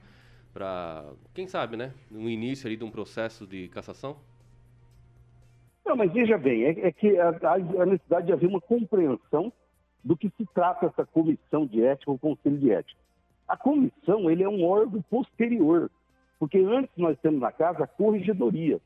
para quem sabe, né, no início ali de um processo de cassação? Não, mas veja bem, é, é que a, a, necessidade de haver uma compreensão do que se trata essa comissão de ética ou conselho de ética. A comissão, ele é um órgão posterior porque antes nós temos na casa a corregedoria.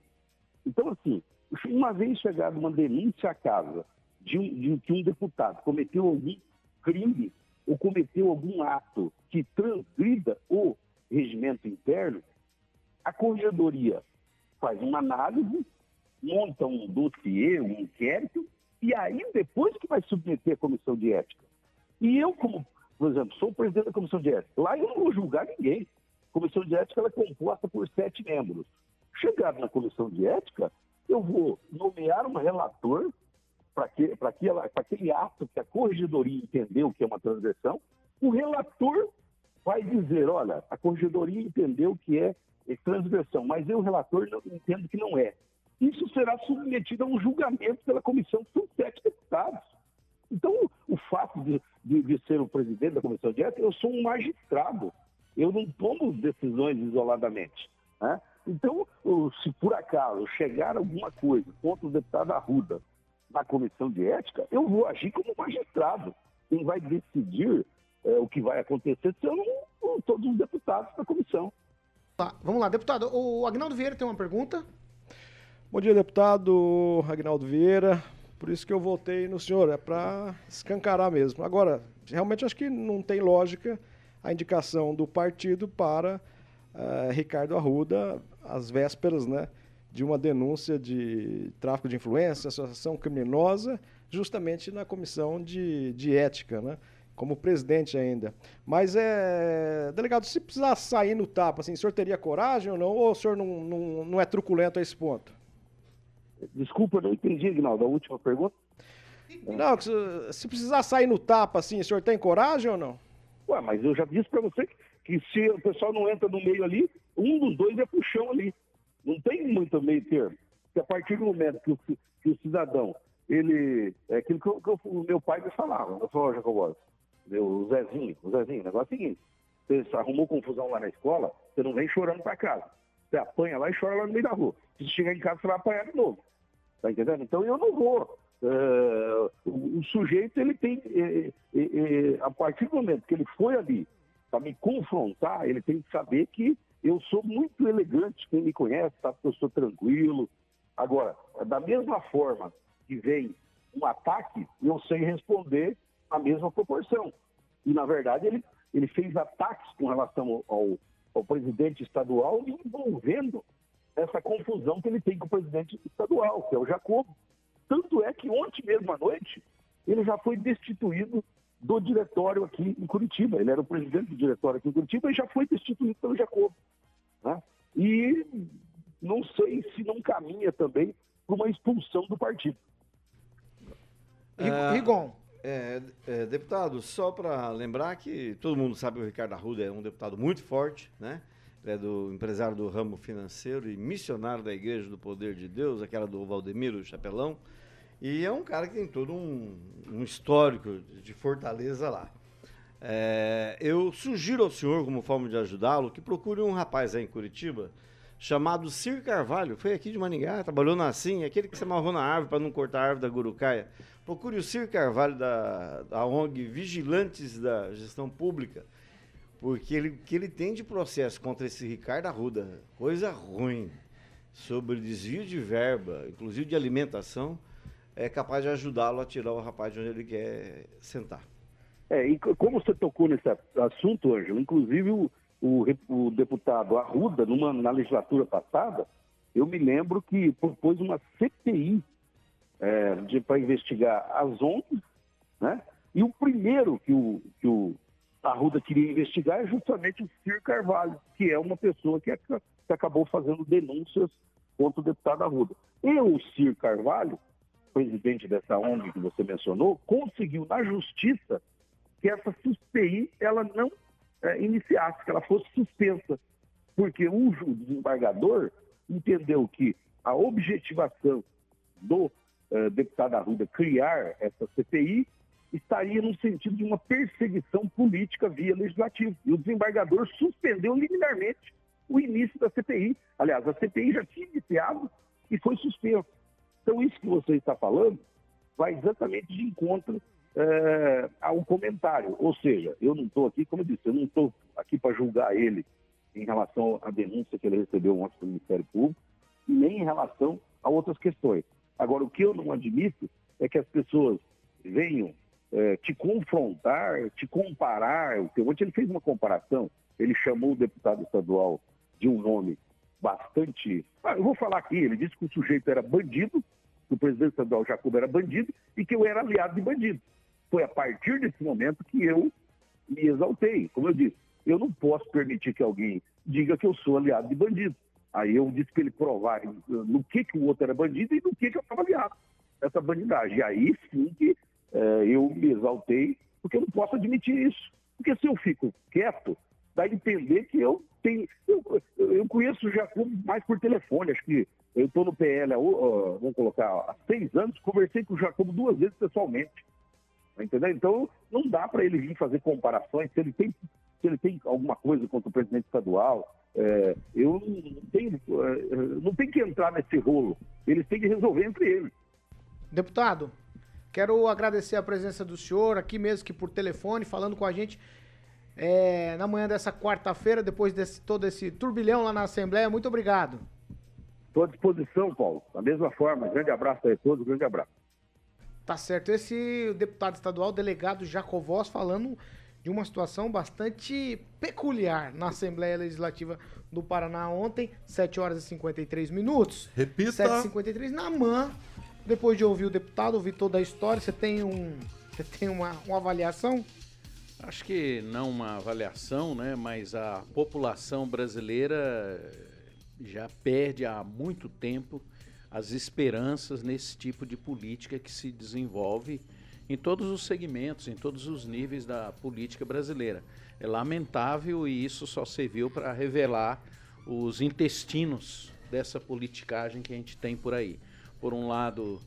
Então, assim, uma vez chegada uma denúncia à casa de, um, de que um deputado cometeu algum crime ou cometeu algum ato que transgrida o regimento interno, a corregedoria faz uma análise, monta um dossiê, um inquérito, e aí depois que vai submeter a comissão de ética. E eu, como, por exemplo, sou o presidente da comissão de ética, lá eu não vou julgar ninguém. A comissão de ética é composta por sete membros. Chegado na comissão de ética, eu vou nomear um relator para aquele ato que a corregedoria entendeu que é uma transgressão. O relator vai dizer, olha, a corregedoria entendeu que é, é transgressão, mas eu, relator, não, entendo que não é. Isso será submetido a um julgamento pela comissão, que são sete deputados. Então, o fato de, de, de ser o presidente da comissão de ética, eu sou um magistrado. Eu não tomo decisões isoladamente. Né? Então, se por acaso chegar alguma coisa contra o deputado Arruda na comissão de ética, eu vou agir como magistrado. quem vai decidir é, o que vai acontecer são o- todos os deputados da comissão. Tá, vamos lá, deputado. O Agnaldo Vieira tem uma pergunta. Bom dia, deputado Agnaldo Vieira. Por isso que eu votei no senhor, é para escancarar mesmo. Agora, realmente acho que não tem lógica a indicação do partido para eh, Ricardo Arruda às vésperas, né, de uma denúncia de tráfico de influência, associação criminosa, justamente na comissão de, de ética, né, como presidente ainda. Mas é, delegado, se precisar sair no tapa, assim, o senhor teria coragem ou não? Ou o senhor não, não, não é truculento a esse ponto? Desculpa, não entendi, Aguinaldo, a última pergunta. Não, se, precisar sair no tapa, assim, o senhor tem coragem ou não? Ué, mas eu já disse pra você que, que se o pessoal não entra no meio ali, um dos dois é chão ali. Não tem muito meio termo. Porque a partir do momento que o, que o cidadão, ele. É aquilo que, eu- que eu- o meu pai me falava, eu falava, Jacobo, o Zezinho, o Zezinho, o negócio é o seguinte, você arrumou confusão lá na escola, você não vem chorando pra casa. Você apanha lá e chora lá no meio da rua. Se chegar em casa, você vai apanhar de novo. Tá entendendo? Então eu não vou. eh, o, o sujeito, ele tem. eh, eh, eh, a partir do momento que ele foi ali para me confrontar, ele tem que saber que eu sou muito elegante. Quem me conhece sabe que eu sou tranquilo. Agora, da mesma forma que vem um ataque, eu sei responder na mesma proporção. E, na verdade, ele, ele fez ataques com relação ao, ao, presidente estadual, envolvendo essa confusão que ele tem com o presidente estadual, que é o Jacobo. Tanto é que ontem mesmo à noite, ele já foi destituído do diretório aqui em Curitiba. Ele era o presidente do diretório aqui em Curitiba e já foi destituído pelo Jacobo. né? E não sei se não caminha também para uma expulsão do partido. Rigon. É, é, deputado, só para lembrar que todo mundo sabe que o Ricardo Arruda é um deputado muito forte, né? Ele é do empresário do ramo financeiro e missionário da Igreja do Poder de Deus, aquela do Valdemiro Chapelão. E é um cara que tem todo um, um histórico de fortaleza lá. É, eu sugiro ao senhor, como forma de ajudá-lo, que procure um rapaz aí em Curitiba chamado Cir Carvalho. Foi aqui de Maningá, trabalhou na Assim, aquele que se amarrou na árvore para não cortar a árvore da Gurucaia. Procure o Cir Carvalho da, da ONG Vigilantes da Gestão Pública, porque ele, que ele tem de processo contra esse Ricardo Arruda, coisa ruim, sobre desvio de verba, inclusive de alimentação, é capaz de ajudá-lo a tirar o rapaz de onde ele quer sentar. É, e co- como você tocou nesse assunto, Ângelo, inclusive o, o, o deputado Arruda, numa, na legislatura passada, eu me lembro que propôs uma CPI é, para investigar as ONGs, né? E o primeiro que o, que o Arruda queria investigar é justamente o Cir Carvalho, que é uma pessoa que, aca- que acabou fazendo denúncias contra o deputado Arruda. E o Cir Carvalho, presidente dessa ONG que você mencionou, conseguiu na justiça que essa CPI ela não eh, iniciasse, que ela fosse suspensa, porque o desembargador entendeu que a objetivação do eh, deputado Arruda criar essa CPI estaria no sentido de uma perseguição política via legislativo. E o desembargador suspendeu liminarmente o início da CPI. Aliás, a CPI já tinha iniciado e foi suspensa. Então, isso que você está falando vai exatamente de encontro eh, ao comentário. Ou seja, eu não estou aqui, como eu disse, eu não estou aqui para julgar ele em relação à denúncia que ele recebeu ontem do Ministério Público, nem em relação a outras questões. Agora, o que eu não admito é que as pessoas venham eh, te confrontar, te comparar. Ontem ele fez uma comparação, ele chamou o deputado estadual de um nome bastante. Ah, eu vou falar aqui, ele disse que o sujeito era bandido, que o presidente estadual Jacobo era bandido e que eu era aliado de bandido. Foi a partir desse momento que eu me exaltei. Como eu disse, eu não posso permitir que alguém diga que eu sou aliado de bandido. Aí eu disse para ele provar no que, que o outro era bandido e no que, que eu estava aliado. Essa bandidagem. E aí sim que eh, eu me exaltei, porque eu não posso admitir isso. Porque se eu fico quieto, dá a entender que eu tenho. Eu, eu conheço o Jacobo mais por telefone, acho que eu estou no PL, ó, vamos colocar, há seis anos, conversei com o Jacobo duas vezes pessoalmente. Tá Entendeu? Então, não dá para ele vir fazer comparações. Se ele tem, se ele tem alguma coisa contra o presidente estadual, é, eu não tenho, é, não tem que entrar nesse rolo. Eles têm que resolver entre eles. Deputado, Quero agradecer a presença do senhor aqui mesmo que por telefone, falando com a gente é, na manhã dessa quarta-feira, depois de todo esse turbilhão lá na Assembleia. Muito obrigado. Estou à disposição, Paulo. Da mesma forma, grande abraço a todos, grande abraço. Tá certo. Esse deputado estadual, delegado Jacovós, falando de uma situação bastante peculiar na Assembleia Legislativa do Paraná ontem, 7 horas e 53 minutos. Repita. 7 e 53 na MAN. Depois de ouvir o deputado, ouvir toda a história, você tem um. Você tem uma, uma avaliação? Acho que não uma avaliação, né? Mas a população brasileira já perde há muito tempo as esperanças nesse tipo de política que se desenvolve em todos os segmentos, em todos os níveis da política brasileira. É lamentável e isso só serviu para revelar os intestinos dessa politicagem que a gente tem por aí. Por um lado,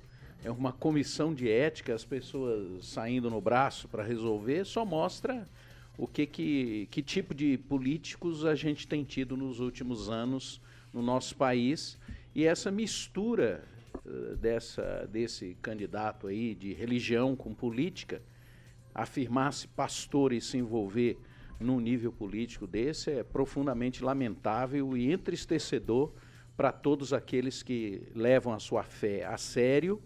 é uma comissão de ética, as pessoas saindo no braço para resolver, só mostra o que, que, que tipo de políticos a gente tem tido nos últimos anos no nosso país e essa mistura dessa, desse candidato aí de religião com política, afirmar-se pastor e se envolver num nível político desse é profundamente lamentável e entristecedor para todos aqueles que levam a sua fé a sério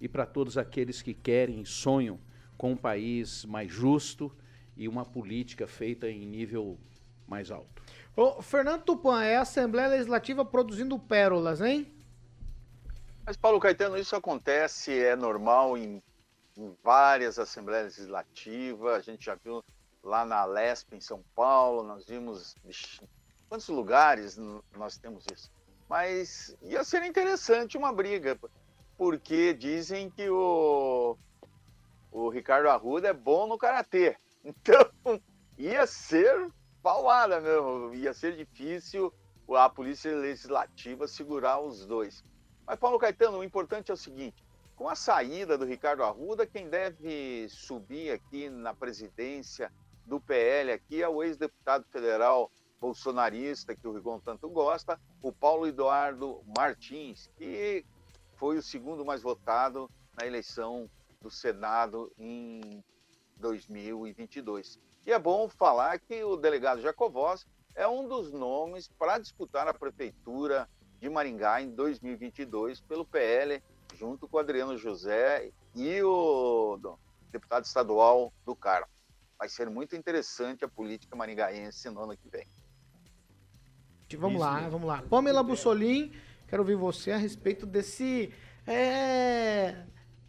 e para todos aqueles que querem, sonham com um país mais justo e uma política feita em nível mais alto. Ô, Fernando Tupan, é a Assembleia Legislativa produzindo pérolas, hein? Mas, Paulo Caetano, isso acontece, é normal em, em várias Assembleias Legislativas. A gente já viu lá na Lesp, em São Paulo, nós vimos. Vixi, quantos lugares nós temos isso? Mas ia ser interessante uma briga, porque dizem que o, o Ricardo Arruda é bom no karatê. [laughs] Então, ia ser paulada mesmo. Ia ser difícil a Polícia Legislativa segurar os dois. Mas, Paulo Caetano, o importante é o seguinte: com a saída do Ricardo Arruda, quem deve subir aqui na presidência do PL aqui é o ex-deputado federal bolsonarista, que o Rigon tanto gosta, o Paulo Eduardo Martins, que foi o segundo mais votado na eleição do Senado em 2022. E é bom falar que o delegado Jacovós é um dos nomes para disputar a prefeitura de Maringá em 2022 pelo PL, junto com o Adriano José e o deputado estadual do Carmo. Vai ser muito interessante a política maringaense no ano que vem. Vamos Isso, lá, vamos lá. Pamela Bussolim, quero ouvir você a respeito desse é,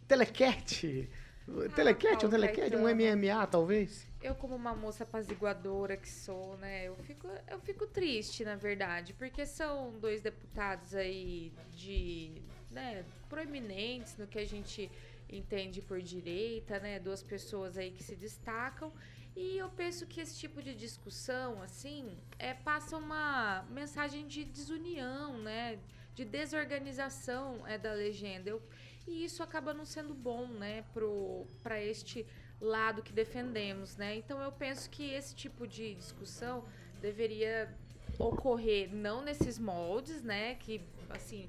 telequete. Ah, telequete, um telequete, um MMA talvez? Eu, como uma moça apaziguadora que sou, né, eu fico, eu fico triste, na verdade, porque são dois deputados aí de, né, proeminentes no que a gente entende por direita, né, duas pessoas aí que se destacam, e eu penso que esse tipo de discussão, assim, é, passa uma mensagem de desunião, né, de desorganização é, da legenda. Eu, e isso acaba não sendo bom, né, para este lado que defendemos, né? Então eu penso que esse tipo de discussão deveria ocorrer não nesses moldes, né? Que assim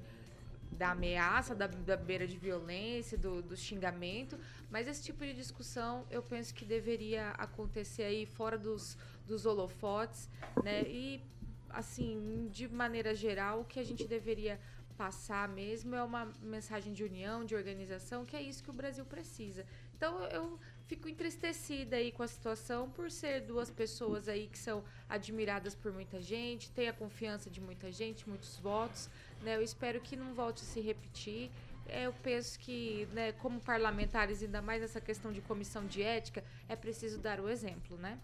da ameaça, da, da beira de violência, do, do xingamento, mas esse tipo de discussão eu penso que deveria acontecer aí fora dos, dos holofotes, né? E assim, de maneira geral, o que a gente deveria passar mesmo é uma mensagem de união, de organização, que é isso que o Brasil precisa. Então eu fico entristecida aí com a situação por ser duas pessoas aí que são admiradas por muita gente, tem a confiança de muita gente, muitos votos, né? Eu espero que não volte a se repetir. É, eu penso que, né, como parlamentares, ainda mais essa questão de comissão de ética, é preciso dar o exemplo, né?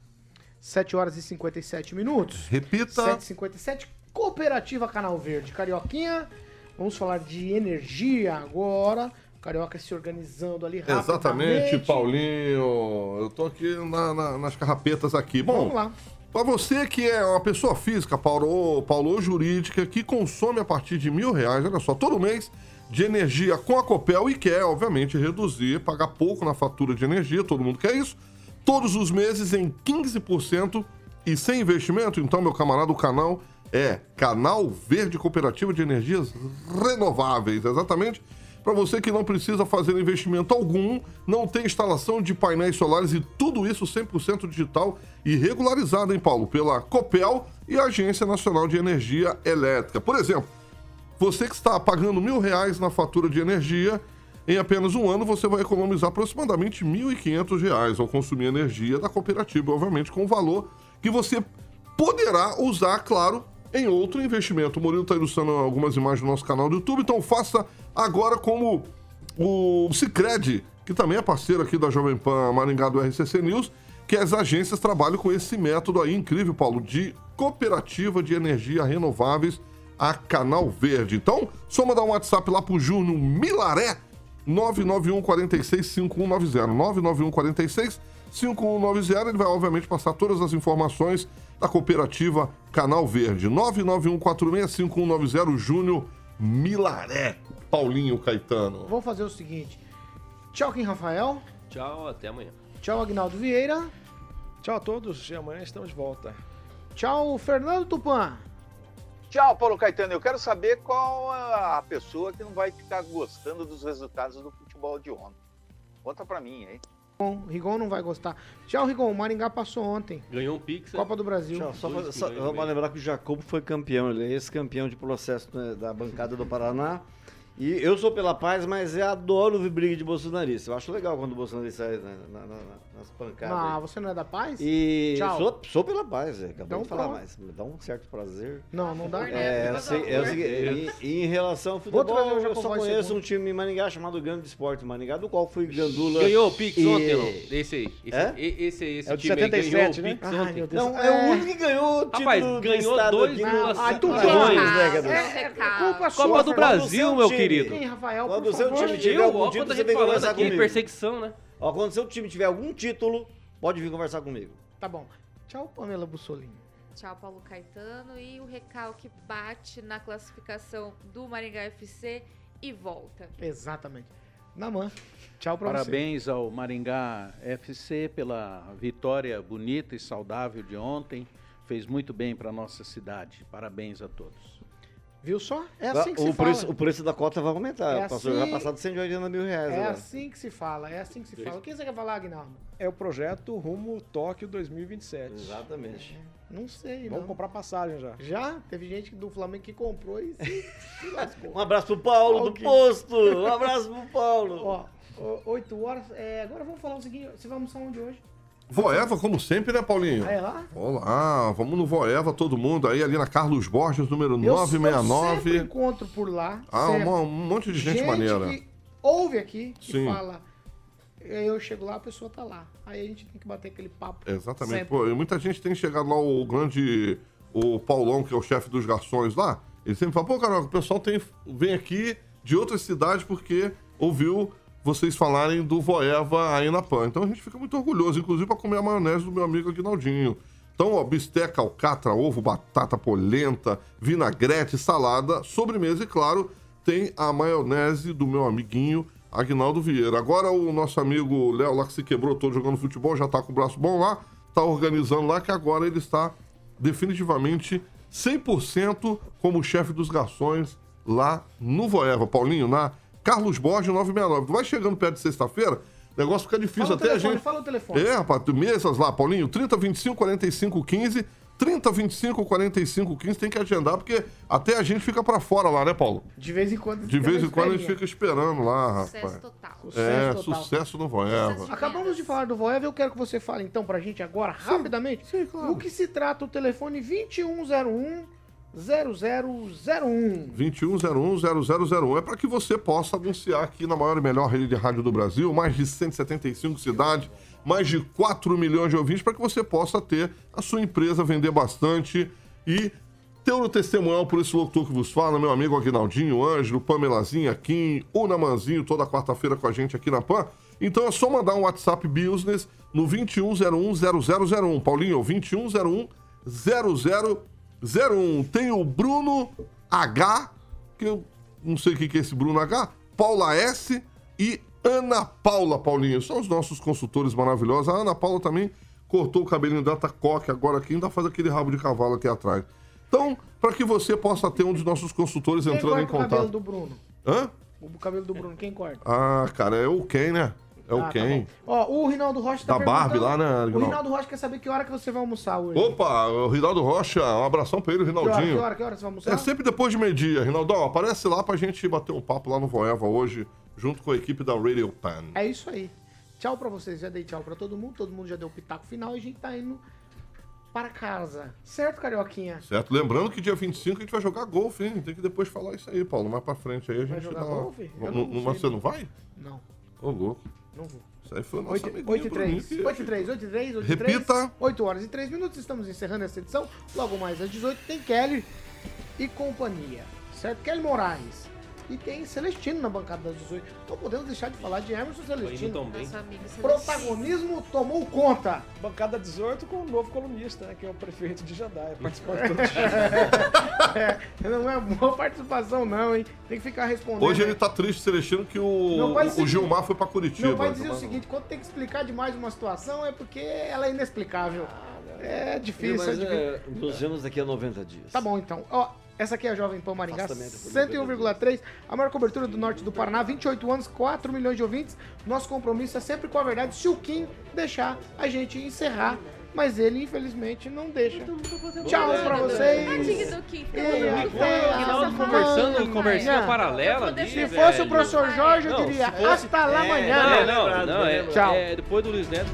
7 horas e 57 minutos. Repita. 7h57. Cooperativa Canal Verde. Carioquinha, vamos falar de energia agora. Carioca se organizando ali rapidamente. Exatamente, Paulinho. Eu tô aqui na, na, nas carrapetas aqui. Bom, Vamos lá. Para você que é uma pessoa física, Paulo, Paulo jurídica, que consome a partir de mil reais, olha só, todo mês de energia com a Copel e quer, obviamente, reduzir, pagar pouco na fatura de energia, todo mundo quer isso, todos os meses em 15% e sem investimento. Então, meu camarada, o canal é Canal Verde Cooperativa de Energias Renováveis, exatamente Para você que não precisa fazer investimento algum, não tem instalação de painéis solares e tudo isso 100% digital e regularizado, hein, Paulo? Pela Copel e a Agência Nacional de Energia Elétrica. Por exemplo, você que está pagando mil reais na fatura de energia, em apenas um ano você vai economizar aproximadamente 1.500 reais ao consumir energia da cooperativa, obviamente com o valor que você poderá usar, claro, em outro investimento. O Murilo está ilustrando algumas imagens do nosso canal do YouTube, então faça agora como o Cicred, que também é parceiro aqui da Jovem Pan Maringá do RCC News, que as agências trabalham com esse método aí incrível, Paulo, de cooperativa de energia renováveis a Canal Verde. Então, só mandar um WhatsApp lá pro Júnior Milaré, 991 46 5190. 991 46 5190. Ele vai, obviamente, passar todas as informações da cooperativa Canal Verde. 991 46 5190, Júnior Milaré. Paulinho Caetano. Vamos fazer o seguinte. Tchau, Kim Rafael. Tchau, até amanhã. Tchau, Agnaldo Vieira. Tchau a todos e amanhã estamos de volta. Tchau, Fernando Tupan. Tchau, Paulo Caetano. Eu quero saber qual a pessoa que não vai ficar gostando dos resultados do futebol de ontem. Conta pra mim, hein? Rigon, Rigon não vai gostar. Tchau, Rigon. O Maringá passou ontem. Ganhou um Pix. Copa do Brasil. Tchau, só pra, pra lembrar que o Jacobo foi campeão, ele é ex-campeão de processo né, da bancada do Paraná. E eu sou pela paz, mas eu adoro ver briga de bolsonarista. Eu acho legal quando o bolsonarista sai na- na- na- nas pancadas. Aí. você não é da paz? E Tchau. sou, sou pela paz, é, acabou Então de falar, pronto. mas me dá um certo prazer. Não, não dá. É, eu sei- é o seguinte, e, e em relação ao futebol, eu Jacobói só conheço segundo. um time em Maringá chamado Grande Esporte Maringá, do qual fui gandula. Ganhou o Pix e- ontem, não? Esse aí. Esse, É? esse aí, esse É o de time aí ganhou 77, o né? Pix ontem. Não, é o único que ganhou o título Rapaz, do ganhou estado dois aqui vírgula no- Ah, duas décadas. É, é culpa Copa do. Brasil, meu querido. Rafael, Quando o seu time tiver Eu, algum ó, título, você vem falando conversar aqui, comigo. perseguição, né? Ó, quando seu time tiver algum título, pode vir conversar comigo. Tá bom. Tchau, Pamela Bussolini. Tchau, Paulo Caetano. E o recalque bate na classificação do Maringá FC e volta. Exatamente. Namã. Tchau pra Parabéns ao Maringá FC pela vitória bonita e saudável de ontem. Fez muito bem para nossa cidade. Parabéns a todos. Viu só? É assim que o, se preço, fala. o preço da cota vai aumentar. É Passou, assim- Já passado de 180 mil reais. É agora. assim que se fala, é assim que se fala. O que você quer falar, Aguinaldo? É o projeto Rumo Tóquio 2027. Exatamente. Não sei, Vamos não. comprar passagem já. Já? Teve gente do Flamengo que comprou e se, se lascou. [laughs] Um abraço pro Paulo do posto. Um abraço pro Paulo. Ó, ó, 8 horas. É, agora vamos falar o seguinte: você vai almoçar onde hoje? Voeva, como sempre, né, Paulinho? Ah, é lá? Olá, vamos no Voeva, todo mundo aí, ali na Carlos Borges, número Eu- Eu sempre 969. encontro por lá. Ah, uma- um monte de gente, maneira. que ouve aqui e Sim. fala. Eu chego lá, a pessoa tá lá. Aí a gente tem que bater aquele papo. Exatamente. Pô, e muita gente tem chegado lá, o grande. O Paulão, que é o chefe dos garçons lá. Ele sempre fala: pô, cara, o pessoal tem, vem aqui de outras cidades porque ouviu vocês falarem do Voeva aí na PAN. Então a gente fica muito orgulhoso, inclusive para comer a maionese do meu amigo Aguinaldinho. Então, ó, bisteca, alcatra, ovo, batata, polenta, vinagrete, salada, sobremesa e, claro, tem a maionese do meu amiguinho Agnaldo Vieira. Agora o nosso amigo Léo lá que se quebrou todo jogando futebol, já tá com o braço bom lá, tá organizando lá que agora ele está definitivamente 100% como chefe dos garçons lá no Voeva. Paulinho, na Carlos Borges 969. Tu vai chegando perto de sexta-feira, o negócio fica difícil Fala até a telefone, gente... fala o telefone. É, rapaz, tu- mesas lá, Paulinho, 30, 25, 45, 15, 30, 25, 45, 15, tem que agendar, porque até a gente fica pra fora lá, né, Paulo? De vez em quando. De vez em quando a gente fica esperando lá, Sucesso rapaz. total. É, Sucesso total. sucesso no Voeva. Acabamos de falar do Voeva, eu quero que você fale então pra gente agora, rapidamente, o que se trata o telefone 2101 0001. 2101-0001. É para que você possa anunciar aqui na maior e melhor rede de rádio do Brasil, mais de 175 cidades, mais de 4 milhões de ouvintes, para que você possa ter a sua empresa vender bastante e ter o testemunhal por esse locutor que vos fala, meu amigo Aguinaldinho, Ângelo, Pamelazinha, Kim, o Namanzinho, toda quarta-feira com a gente aqui na PAN. Então é só mandar um WhatsApp Business no 2101-0001. Paulinho, 2101-0001. Tem o Bruno H, que eu não sei o que é esse Bruno H, Paula S e Ana Paula, Paulinho. São os nossos consultores maravilhosos. A Ana Paula também cortou o cabelinho da Tacoque agora aqui, ainda faz aquele rabo de cavalo aqui atrás. Então, para que você possa ter um dos nossos consultores Quem entrando em corta o cabelo contato. do Bruno? Hã? O cabelo do Bruno, quem corta? Ah, cara, é o Ken, né? É o Ah, tá Ken. bom. Ó, o Rinaldo Rocha tá Da Barbie lá, né, O? Rinaldo Rocha quer saber que hora que você vai almoçar hoje. Opa, o Rinaldo Rocha, um abração pra ele, o Que hora, Rinaldinho. que hora, que hora você vai almoçar? É sempre depois de meio-dia, Rinaldão. Aparece lá pra gente bater um papo lá no Voeva hoje, junto com a equipe da Radio Pan. É isso aí. Tchau pra vocês. Já dei tchau pra todo mundo. Todo mundo já deu o pitaco final e a gente tá indo para casa. Certo, Carioquinha? Certo? Lembrando que dia 25 a gente vai jogar golfe, hein? Tem que depois falar isso aí, Paulo. Mais pra frente aí a gente jogar dá uma- golfe? Não- não. Mas você não vai? Não, Ô, louco. Não vou. Isso aí foi o nosso 8 amiguinho 8 e Bruninho 3, que- 8 e 3, 8 e 3, 8 e 3. Repita. 8 horas e 3 minutos, estamos encerrando essa edição. Logo mais às 18 tem Kelly e companhia. Certo? Kelly Moraes. E tem Celestino na bancada das 18. Não podemos deixar de falar de Emerson Celestino. tão bem. Nosso amigo Celestino. Protagonismo tomou conta. Bancada 18 com o novo colunista, né? Que é o prefeito de Jandaia, participando de todo dia. [laughs] É, não é boa participação, não, hein? Tem que ficar respondendo. Hoje ele tá triste, Celestino, que o, o dizia- Gilmar foi pra Curitiba. Meu pai dizia o seguinte: quando tem que explicar demais uma situação é porque ela é inexplicável. É difícil, é Mas difícil. é, nos vemos daqui a 90 dias. Tá bom, então. Ó, essa aqui é a Jovem Pan Maringá, Afastamento por 101,3, a maior cobertura do norte do Paraná, 28 anos, 4 milhões de ouvintes. Nosso compromisso é sempre com a verdade, se o Kim deixar a gente encerrar. Mas ele, infelizmente, não deixa. Tchau pra vocês. Tadinho do Kim, conversando, conversinha paralela Se fosse o professor Jorge, eu diria hasta lá É, amanhã. Não, não, não. É, Tchau. é, depois do Luiz Neto,